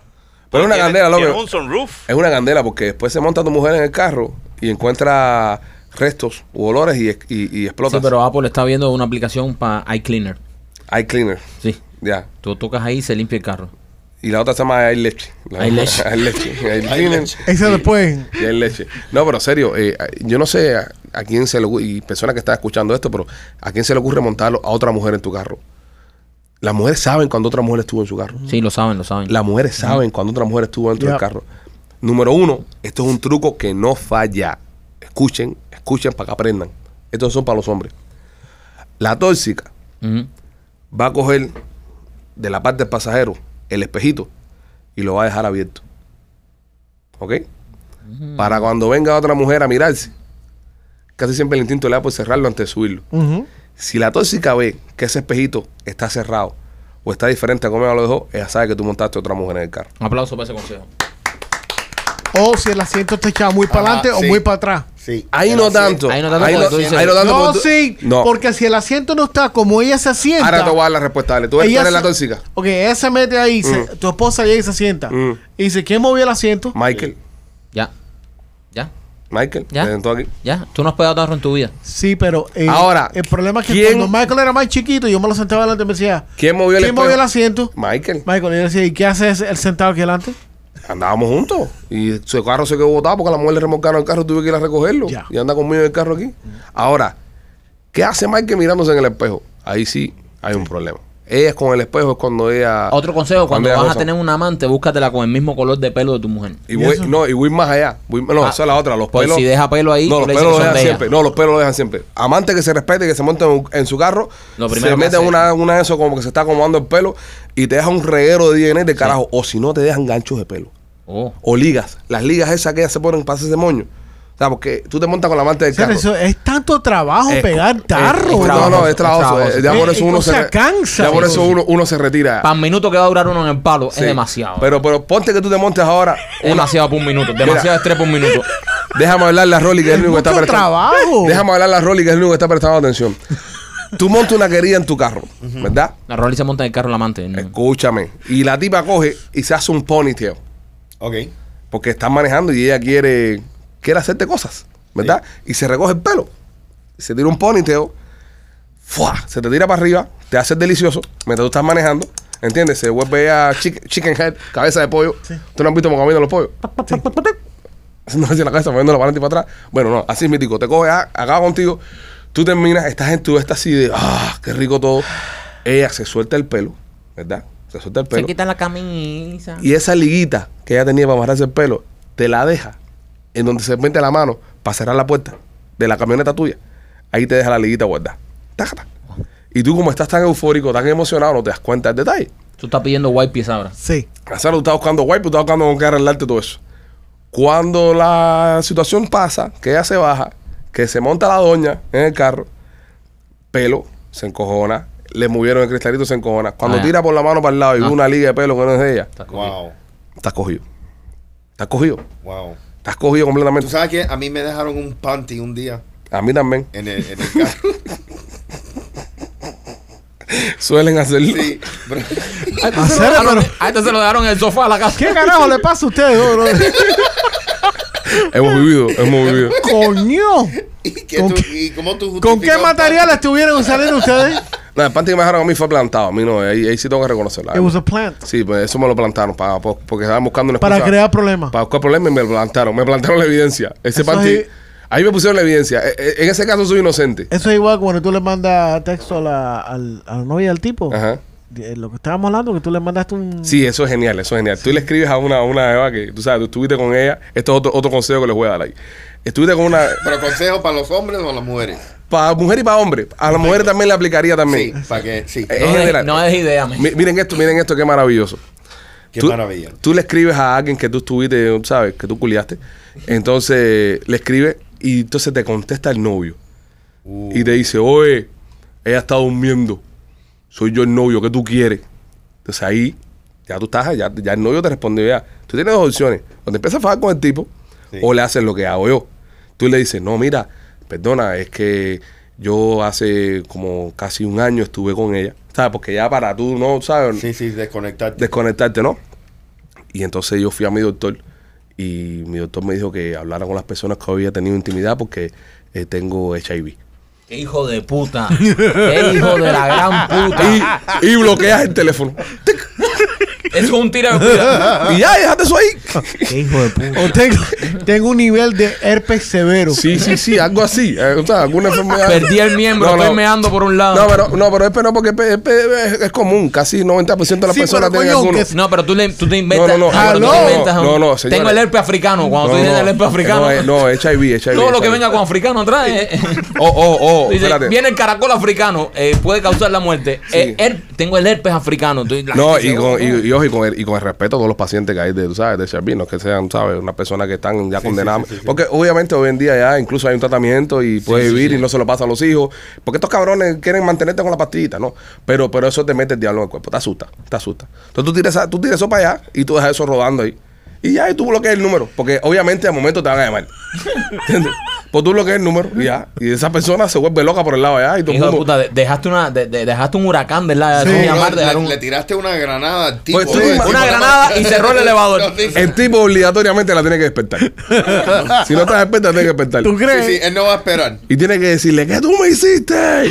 Pero es una Tiene- candela, loco. tiene un sunroof. Es una candela porque después se monta tu mujer en el carro y encuentra restos u olores y, y, y explota. Sí, pero Apple está viendo una aplicación para iCleaner. Hay cleaner, Sí. ya. Tú tocas ahí y se limpia el carro. Y la otra se llama Hay leche. Hay leche. Hay leche. Ese después. Y hay leche. No, pero serio, eh, yo no sé a, a quién se le ocurre, y personas que están escuchando esto, pero a quién se le ocurre montarlo a otra mujer en tu carro. Las mujeres saben cuando otra mujer estuvo en su carro. Sí, lo saben, lo saben. Las mujeres saben cuando otra mujer estuvo dentro del carro. Número uno, esto es un truco que no falla. Escuchen, escuchen para que aprendan. Estos son para los hombres. La tóxica va a coger de la parte del pasajero el espejito y lo va a dejar abierto. ¿Ok? Para cuando venga otra mujer a mirarse, casi siempre el instinto le da por cerrarlo antes de subirlo. Si la tóxica ve que ese espejito está cerrado o está diferente a como ella lo dejó, ella sabe que tú montaste otra mujer en el carro. Un aplauso para ese consejo. O si el asiento está echado muy para adelante sí. o muy para atrás. Sí. Ahí no tanto. ahí no tanto Ahí no, tú dices- ahí no tanto No, porque tú- sí, No. porque si el asiento no está como ella se sienta. Ahora te voy a dar la respuesta. Dale. Tú eres, tú ella eres la tóxica. Ok, ella se mete ahí, se- tu esposa llega y se sienta. Mm. Y dice, ¿quién movió el asiento? Michael. Ya. Ya. Michael. Ya. te sentó aquí. Ya. Tú no has pegado tarro en tu vida. Sí, pero eh, Ahora, el problema es que ¿quién- cuando Michael era más chiquito, yo me lo sentaba delante y me decía, ¿Quién movió el ¿quién movió el asiento? Michael. Michael, y yo decía, ¿y qué hace ese- el sentado aquí delante? Andábamos juntos. Y su carro se quedó botado porque la mujer le remolcaron el carro y tuve que ir a recogerlo. Ya. Y anda conmigo en el carro aquí. Ahora, ¿qué hace Michael mirándose en el espejo? Ahí sí hay un problema. Ella es con el espejo, es cuando ella. Otro consejo, cuando ella vas a tener un amante, búscatela con el mismo color de pelo de tu mujer. Y ¿Y voy, eso? no, y voy más allá. Voy- no, Ah, esa es la otra. Los pues pelos. si deja pelo ahí, no, los pelos lo dejan de ella. siempre. No, los pelos lo dejan siempre. Amante que se respete, que se monta en, en su carro, Lo se mete una, una de eso como que se está acomodando el pelo y te deja un reguero de DNA de carajo. O si no, te dejan ganchos de pelo. Oh. O ligas. Las ligas esas que ellas se ponen para hacerse moño. O sea, porque tú te montas con la amante del carro. eso es tanto trabajo Es- pegar tarro. es- no, no, es trabajo. Ya por eso uno se. cansa. Ya por eso uno, uno se retira. Para un minuto que va a durar uno en el palo Sí. es demasiado. Pero, pero ponte que tú te montes ahora. es demasiado por un minuto. Demasiado estrés por un minuto. Déjame hablarle a Rolly, que es el único que está prestando. trabajo. Déjame hablarle a Rolly, que es el único que está prestando atención. Tú montas una querida en tu carro, ¿verdad? La Rolly se monta en el carro el amante. ¿no? Escúchame. Y la tipa coge y se hace un ponytail. Ok. Porque estás manejando y ella quiere, quiere hacerte cosas, ¿verdad? Y se recoge el pelo. Se tira un ponytail. ¡fua! Se te tira para arriba. Te hace delicioso mientras tú estás manejando. ¿Entiendes? Se vuelve a chicken, chicken head, cabeza de pollo. ¿Tú no has visto cómo comiendo los pollos? Haciendo así en la cabeza, moviéndolo para adelante y para atrás. Bueno, no, así es mi tico. Te coge a- acá contigo. Tú terminas, estás en tu esta así de, ah, qué rico todo. Ella se suelta el pelo, ¿verdad? Se suelta el Se pelo. quita la camisa. Y esa liguita que ella tenía para amarrarse el pelo, te la deja en donde se mete la mano para cerrar la puerta de la camioneta tuya. Ahí te deja la liguita guardada. Y tú, como estás tan eufórico, tan emocionado, no te das cuenta del detalle. Tú estás pidiendo white pies ahora. Sí. Hacer tú estás buscando wipe, tú estás buscando con qué arreglarte todo eso. Cuando la situación pasa, que ella se baja, que se monta la doña en el carro, pelo, se encojona, le movieron el cristalito, se encojona. Cuando Ah, tira por la mano para el lado y ve Ah. una liga de pelo que no es de ella, Estás cogido. Wow. estás cogido. Estás cogido. Wow. Estás cogido ¿Tú completamente. sabes que a mí me dejaron un panty un día A mí también. en el, en el carro? Suelen hacerlo. sí, este, pero- a este se lo dejaron en el sofá a la casa. ¿Qué carajo le pasa a ustedes? bro? Hemos vivido, hemos vivido. Coño. ¿Y, qué ¿Con tú- qué- y cómo tú ¿Con qué material estuvieron saliendo ustedes? No, el panty que me dejaron a mí fue plantado. A mí no, ahí, ahí sí tengo que reconocerlo. It was a plant. Sí, pues eso me lo plantaron para, porque estaban buscando una Para excusa crear problemas. Para buscar problemas y me lo plantaron. Me plantaron la evidencia. Ese Eso panty. es- Ahí me pusieron la evidencia. Eh, eh, En ese caso soy inocente. Eso es igual cuando tú le mandas texto a la, al- a la novia del tipo. Ajá. De lo que estábamos hablando, que tú le mandaste un... Sí, eso es genial, eso es genial. Tú le escribes a una, a una Eva que, tú sabes, tú estuviste con ella. Esto es otro, otro consejo que les voy a dar ahí. Estuviste con una... Pero consejo para los hombres o las mujeres. Para mujer y para hombre. A las mujeres también le aplicaría Sí, también. para que, sí. Eh, No, en es, general. no es idea. Mi- miren esto, miren esto, qué maravilloso. Qué tú, maravilla. Tú le escribes a alguien que tú estuviste, sabes, que tú culiaste. Entonces le escribes y entonces te contesta el novio. Uh, Y te dice, oye, ella está durmiendo. Soy yo el novio, ¿qué tú quieres? Entonces ahí, ya tú estás, ya, ya el novio te respondió ya. Tú tienes dos opciones. O te empiezas a fajar con el tipo, Sí. o le haces lo que hago yo. Tú le dices, no, mira, perdona, es que yo hace como casi un año estuve con ella. ¿Sabes? Porque ya para tú, ¿no? ¿Sabes? sí, sí, desconectarte. desconectarte, ¿no? Y entonces yo fui a mi doctor y mi doctor me dijo que hablara con las personas que había tenido intimidad porque eh, tengo HIV. Qué hijo de puta. Qué hijo de la gran puta. Y, y bloqueas el teléfono. Eso es un tiro de cuidado. Y ya, déjate eso ahí. Qué hijo de puta. O tengo, tengo un nivel de herpes severo. Sí, sí, sí, algo así. eh, o sea, alguna enfermedad. Perdí el miembro, No, no. estoy meando por un lado. No, pero, no, pero es no, porque es, es- es- es común. Casi 90% de las Sí, personas pero, tienen coño, alguno. que- No, pero tú, le, tú te inventas. No, no, no, ah, pero tú no, te inventas un- no, no, señores. Tengo el herpes africano. Cuando tú dices no, el herpes africano. No, eh, no, HIV, HIV. todo lo que HIV. venga con africano atrás. eh, eh. Oh, oh, oh, Dice, espérate. viene el caracol africano, eh, puede causar la muerte. Sí. Eh, her- tengo el herpes africano. La No, gente y dice, con, y, y, ojo, y con el, y con el respeto a todos los pacientes que hay de, sabes, de HIV, no es que sean, ¿sabes? Una persona que están ya Sí, condenadas. sí, sí. Porque obviamente hoy en día ya incluso hay un tratamiento y puedes vivir y no se lo pasa a los hijos. Porque estos cabrones quieren mantenerte con la pastillita, ¿no? Pero, pero eso te mete el diablo en el cuerpo, te asusta, te asusta. Entonces tú tiras, tú tiras eso para allá y tú dejas eso rodando ahí. Y ya, y tú bloqueas el número. Porque obviamente al momento te van a llamar. ¿Entiendes? Pues tú bloqueas el número y ya. Y esa persona se vuelve loca por el lado de allá y el Hijo de puta, de- dejaste, una, de- de- dejaste un huracán, ¿verdad? Sí, Eso No, llamar, le, dejar un- le tiraste una granada al tipo. Pues tú una nada granada y cerró el elevador. No, sí, sí. El tipo obligatoriamente la tiene que despertar. si no estás despierta, tiene que despertar. ¿Tú Sí, crees? sí, él no va a esperar. Y tiene que decirle, ¿qué tú me hiciste?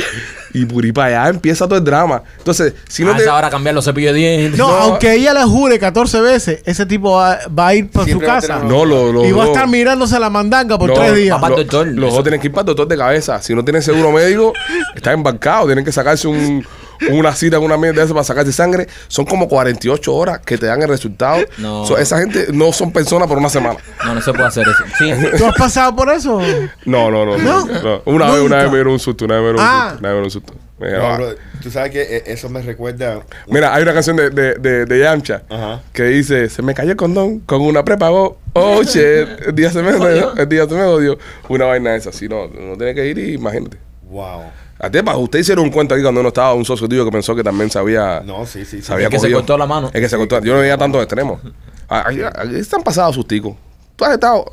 Y por ahí para allá empieza todo el drama. Entonces, si no a te. esa hora cambiar los cepillos de dientes. No, No. aunque ella le jure 14 veces, ese tipo va, va a ir para su Siempre casa. No, lo, lo- y va a estar mirándose la mandanga por no, tres días. papá, lo- doctor. Los dos tienen que ir para el doctor de cabeza. Si no tienen seguro médico, están embarcados. Tienen que sacarse un, una cita con una mierda de esa para sacarse sangre. Son como 48 horas que te dan el resultado. No. So, esa gente no son personas por una semana. No, no se puede hacer eso. Sí. ¿Tú has pasado por eso? No, no, no. ¿No? no, no. Una, vez, una vez me dieron un susto. Una vez me dieron Ah. un susto. Una vez me dieron un susto. No, "Ah". bro, tú sabes que eh, eso me recuerda. Mira, hay una canción de, de, de, de Yamcha Ajá. que dice, se me cayó el condón con una prepago. Oh, shit, el día se me jodió, el día se me odió. Una vaina esa, si no, uno tiene que ir y imagínate. Wow. Usted hicieron un cuento aquí cuando uno estaba un socio tuyo que pensó que también sabía. No, sí, sí. sí. sabía Es que se cortó la mano. Es que se cortó. Yo no veía tantos extremos. Aquí, aquí están pasados sus ticos. Tú has estado,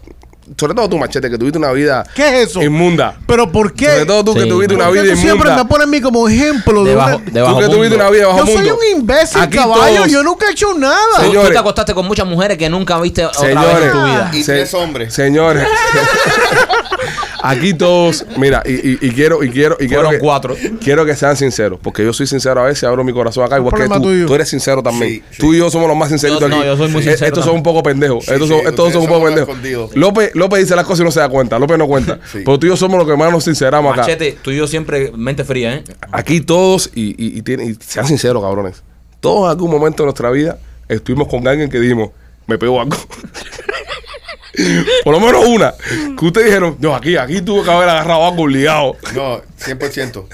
sobre todo tú, machete, que tuviste una vida ¿Qué es eso? inmunda. ¿Pero por qué? Sobre todo tú que tuviste una ¿Por qué vida tú siempre inmunda. me pones a mí como ejemplo de Debajo, una- debajo Tú que tuviste una vida bajo Yo soy mundo. un imbécil, Aquí caballo. todos- Yo nunca he hecho nada. Tú- Señores. Tú te acostaste con muchas mujeres que nunca viste otra vez Señores. en tu vida. Y tres hombres. Señores. Aquí todos, mira, y, y- y quiero, y quiero, y quiero Fueron que, cuatro. quiero que sean sinceros, porque yo soy sincero a veces, abro mi corazón acá, igual que tú, tuyo. tú eres sincero también. Sí, sí. Tú y yo somos los más sinceritos Yo- aquí. no, yo soy muy Eh, sincero Estos son un poco pendejos. Sí, estos sí, son, estos son un poco pendejos. López, López dice las cosas y no se da cuenta. López no cuenta. Sí. Pero tú y yo somos los que más nos sinceramos acá. Machete, tú y yo siempre mente fría, ¿eh? Aquí todos, y, y, y tienen- y sean sinceros, cabrones. Todos en algún momento de nuestra vida estuvimos con alguien que dijimos, me pegó algo. Por lo menos una. Que ustedes dijeron, no, aquí, aquí tuvo que haber agarrado algo obligado. No, 100%.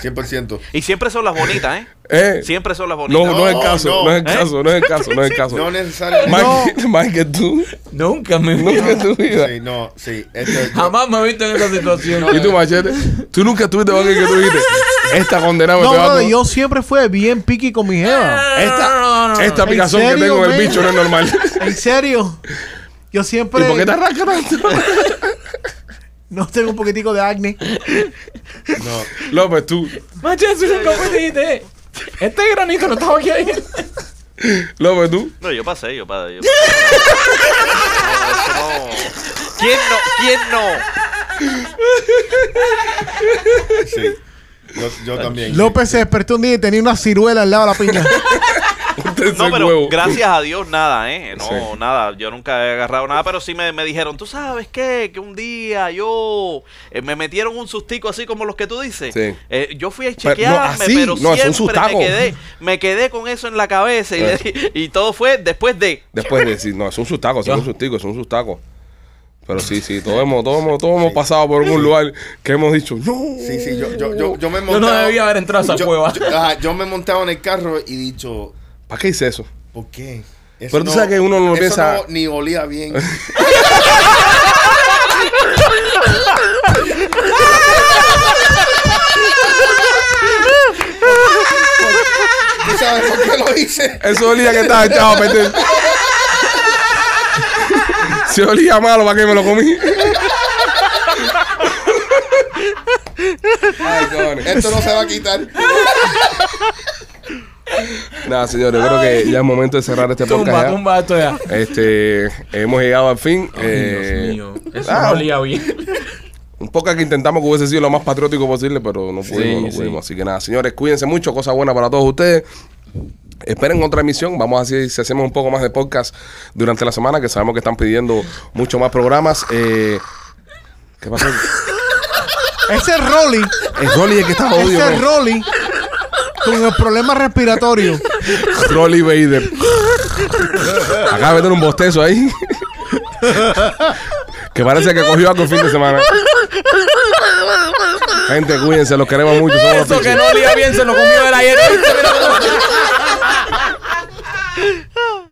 100%. Y siempre son las bonitas, ¿eh? ¿Eh? Siempre son las bonitas. No, no, es el No, caso, no. no, es el ¿Eh? caso, no es el caso, no es el caso. No necesariamente. Mike, Mike, tú, Nunca vida. nunca en tu vida. Sí, no, sí. Esto, yo- Jamás me he visto en esa situación. Y tú, machete, tú nunca estuviste con alguien que tú dijiste, esta condenada me No, brother, algo. yo siempre fui bien piqui con mi jeva. Esta, No, no, no, no. esta ¿En picazón que tengo en el bicho no es normal. En serio. Yo ¿Y siempre por qué te arranca tanto? no tengo un poquitico de acné. no. López, tú, Machete, tú nunca me dijiste. Este granito no estaba aquí ahí. López, tú. No, yo pasé, yo pasé. Yo pasé. No, eso no. ¿Quién no? ¿Quién no? Sí. Yo, yo también. López se despertó un día y tenía una ciruela al lado de la piña. No, pero huevo. gracias a Dios nada, ¿eh? No, Sí. nada. Yo nunca he agarrado nada, pero sí me, me dijeron, ¿tú sabes qué? Que un día yo... eh, me metieron un sustico así como los que tú dices. Sí. Eh, yo fui a Pero, no, chequearme, así, pero no, es un siempre sustaco. me quedé, me quedé con eso en la cabeza y, le di- y todo fue después de... Después de decir, no, es un sustaco, es un sustico, es un sustaco. Pero sí, sí, todos hemos, todos hemos, todos hemos pasado por algún lugar que hemos dicho, no. Sí, sí, yo, yo, yo, yo me he Yo no montado- debía haber entrado a esa yo, cueva. Yo, ajá, yo me he montado en el carro y dicho, ¿Para qué hice eso? ¿por qué? Eso Pero tú sabes que uno no eso piensa- no ni olía bien. ¿Tú sabes por qué lo hice? Eso olía que estaba echado a perder. Si olía malo, ¿para qué me lo comí? Ay, cojones. Esto no se va a quitar. Nada, señores, creo que ya es momento de cerrar este Tumba, podcast. tumba esto ya. Este, hemos llegado al fin. Ay, Eh, Dios mío. Eso ah, no olía bien. Un podcast que intentamos que hubiese sido lo más patriótico posible, pero no pudimos, no sí. pudimos. Así que nada, señores, cuídense mucho, cosa buena para todos ustedes. Esperen otra emisión, vamos a ver si hacemos un poco más de podcast durante la semana, que sabemos que están pidiendo mucho más programas. Eh, ¿Qué pasó? Ese es Rolly. Es Rolly el que está odio. Ese es Rolly. Con el problema respiratorio. Rolly Vader. Acaba de meter un bostezo ahí. que parece que cogió algo el fin de semana. Gente, cuídense, los queremos mucho. Somos los Eso que no olía bien se lo comió el ayer.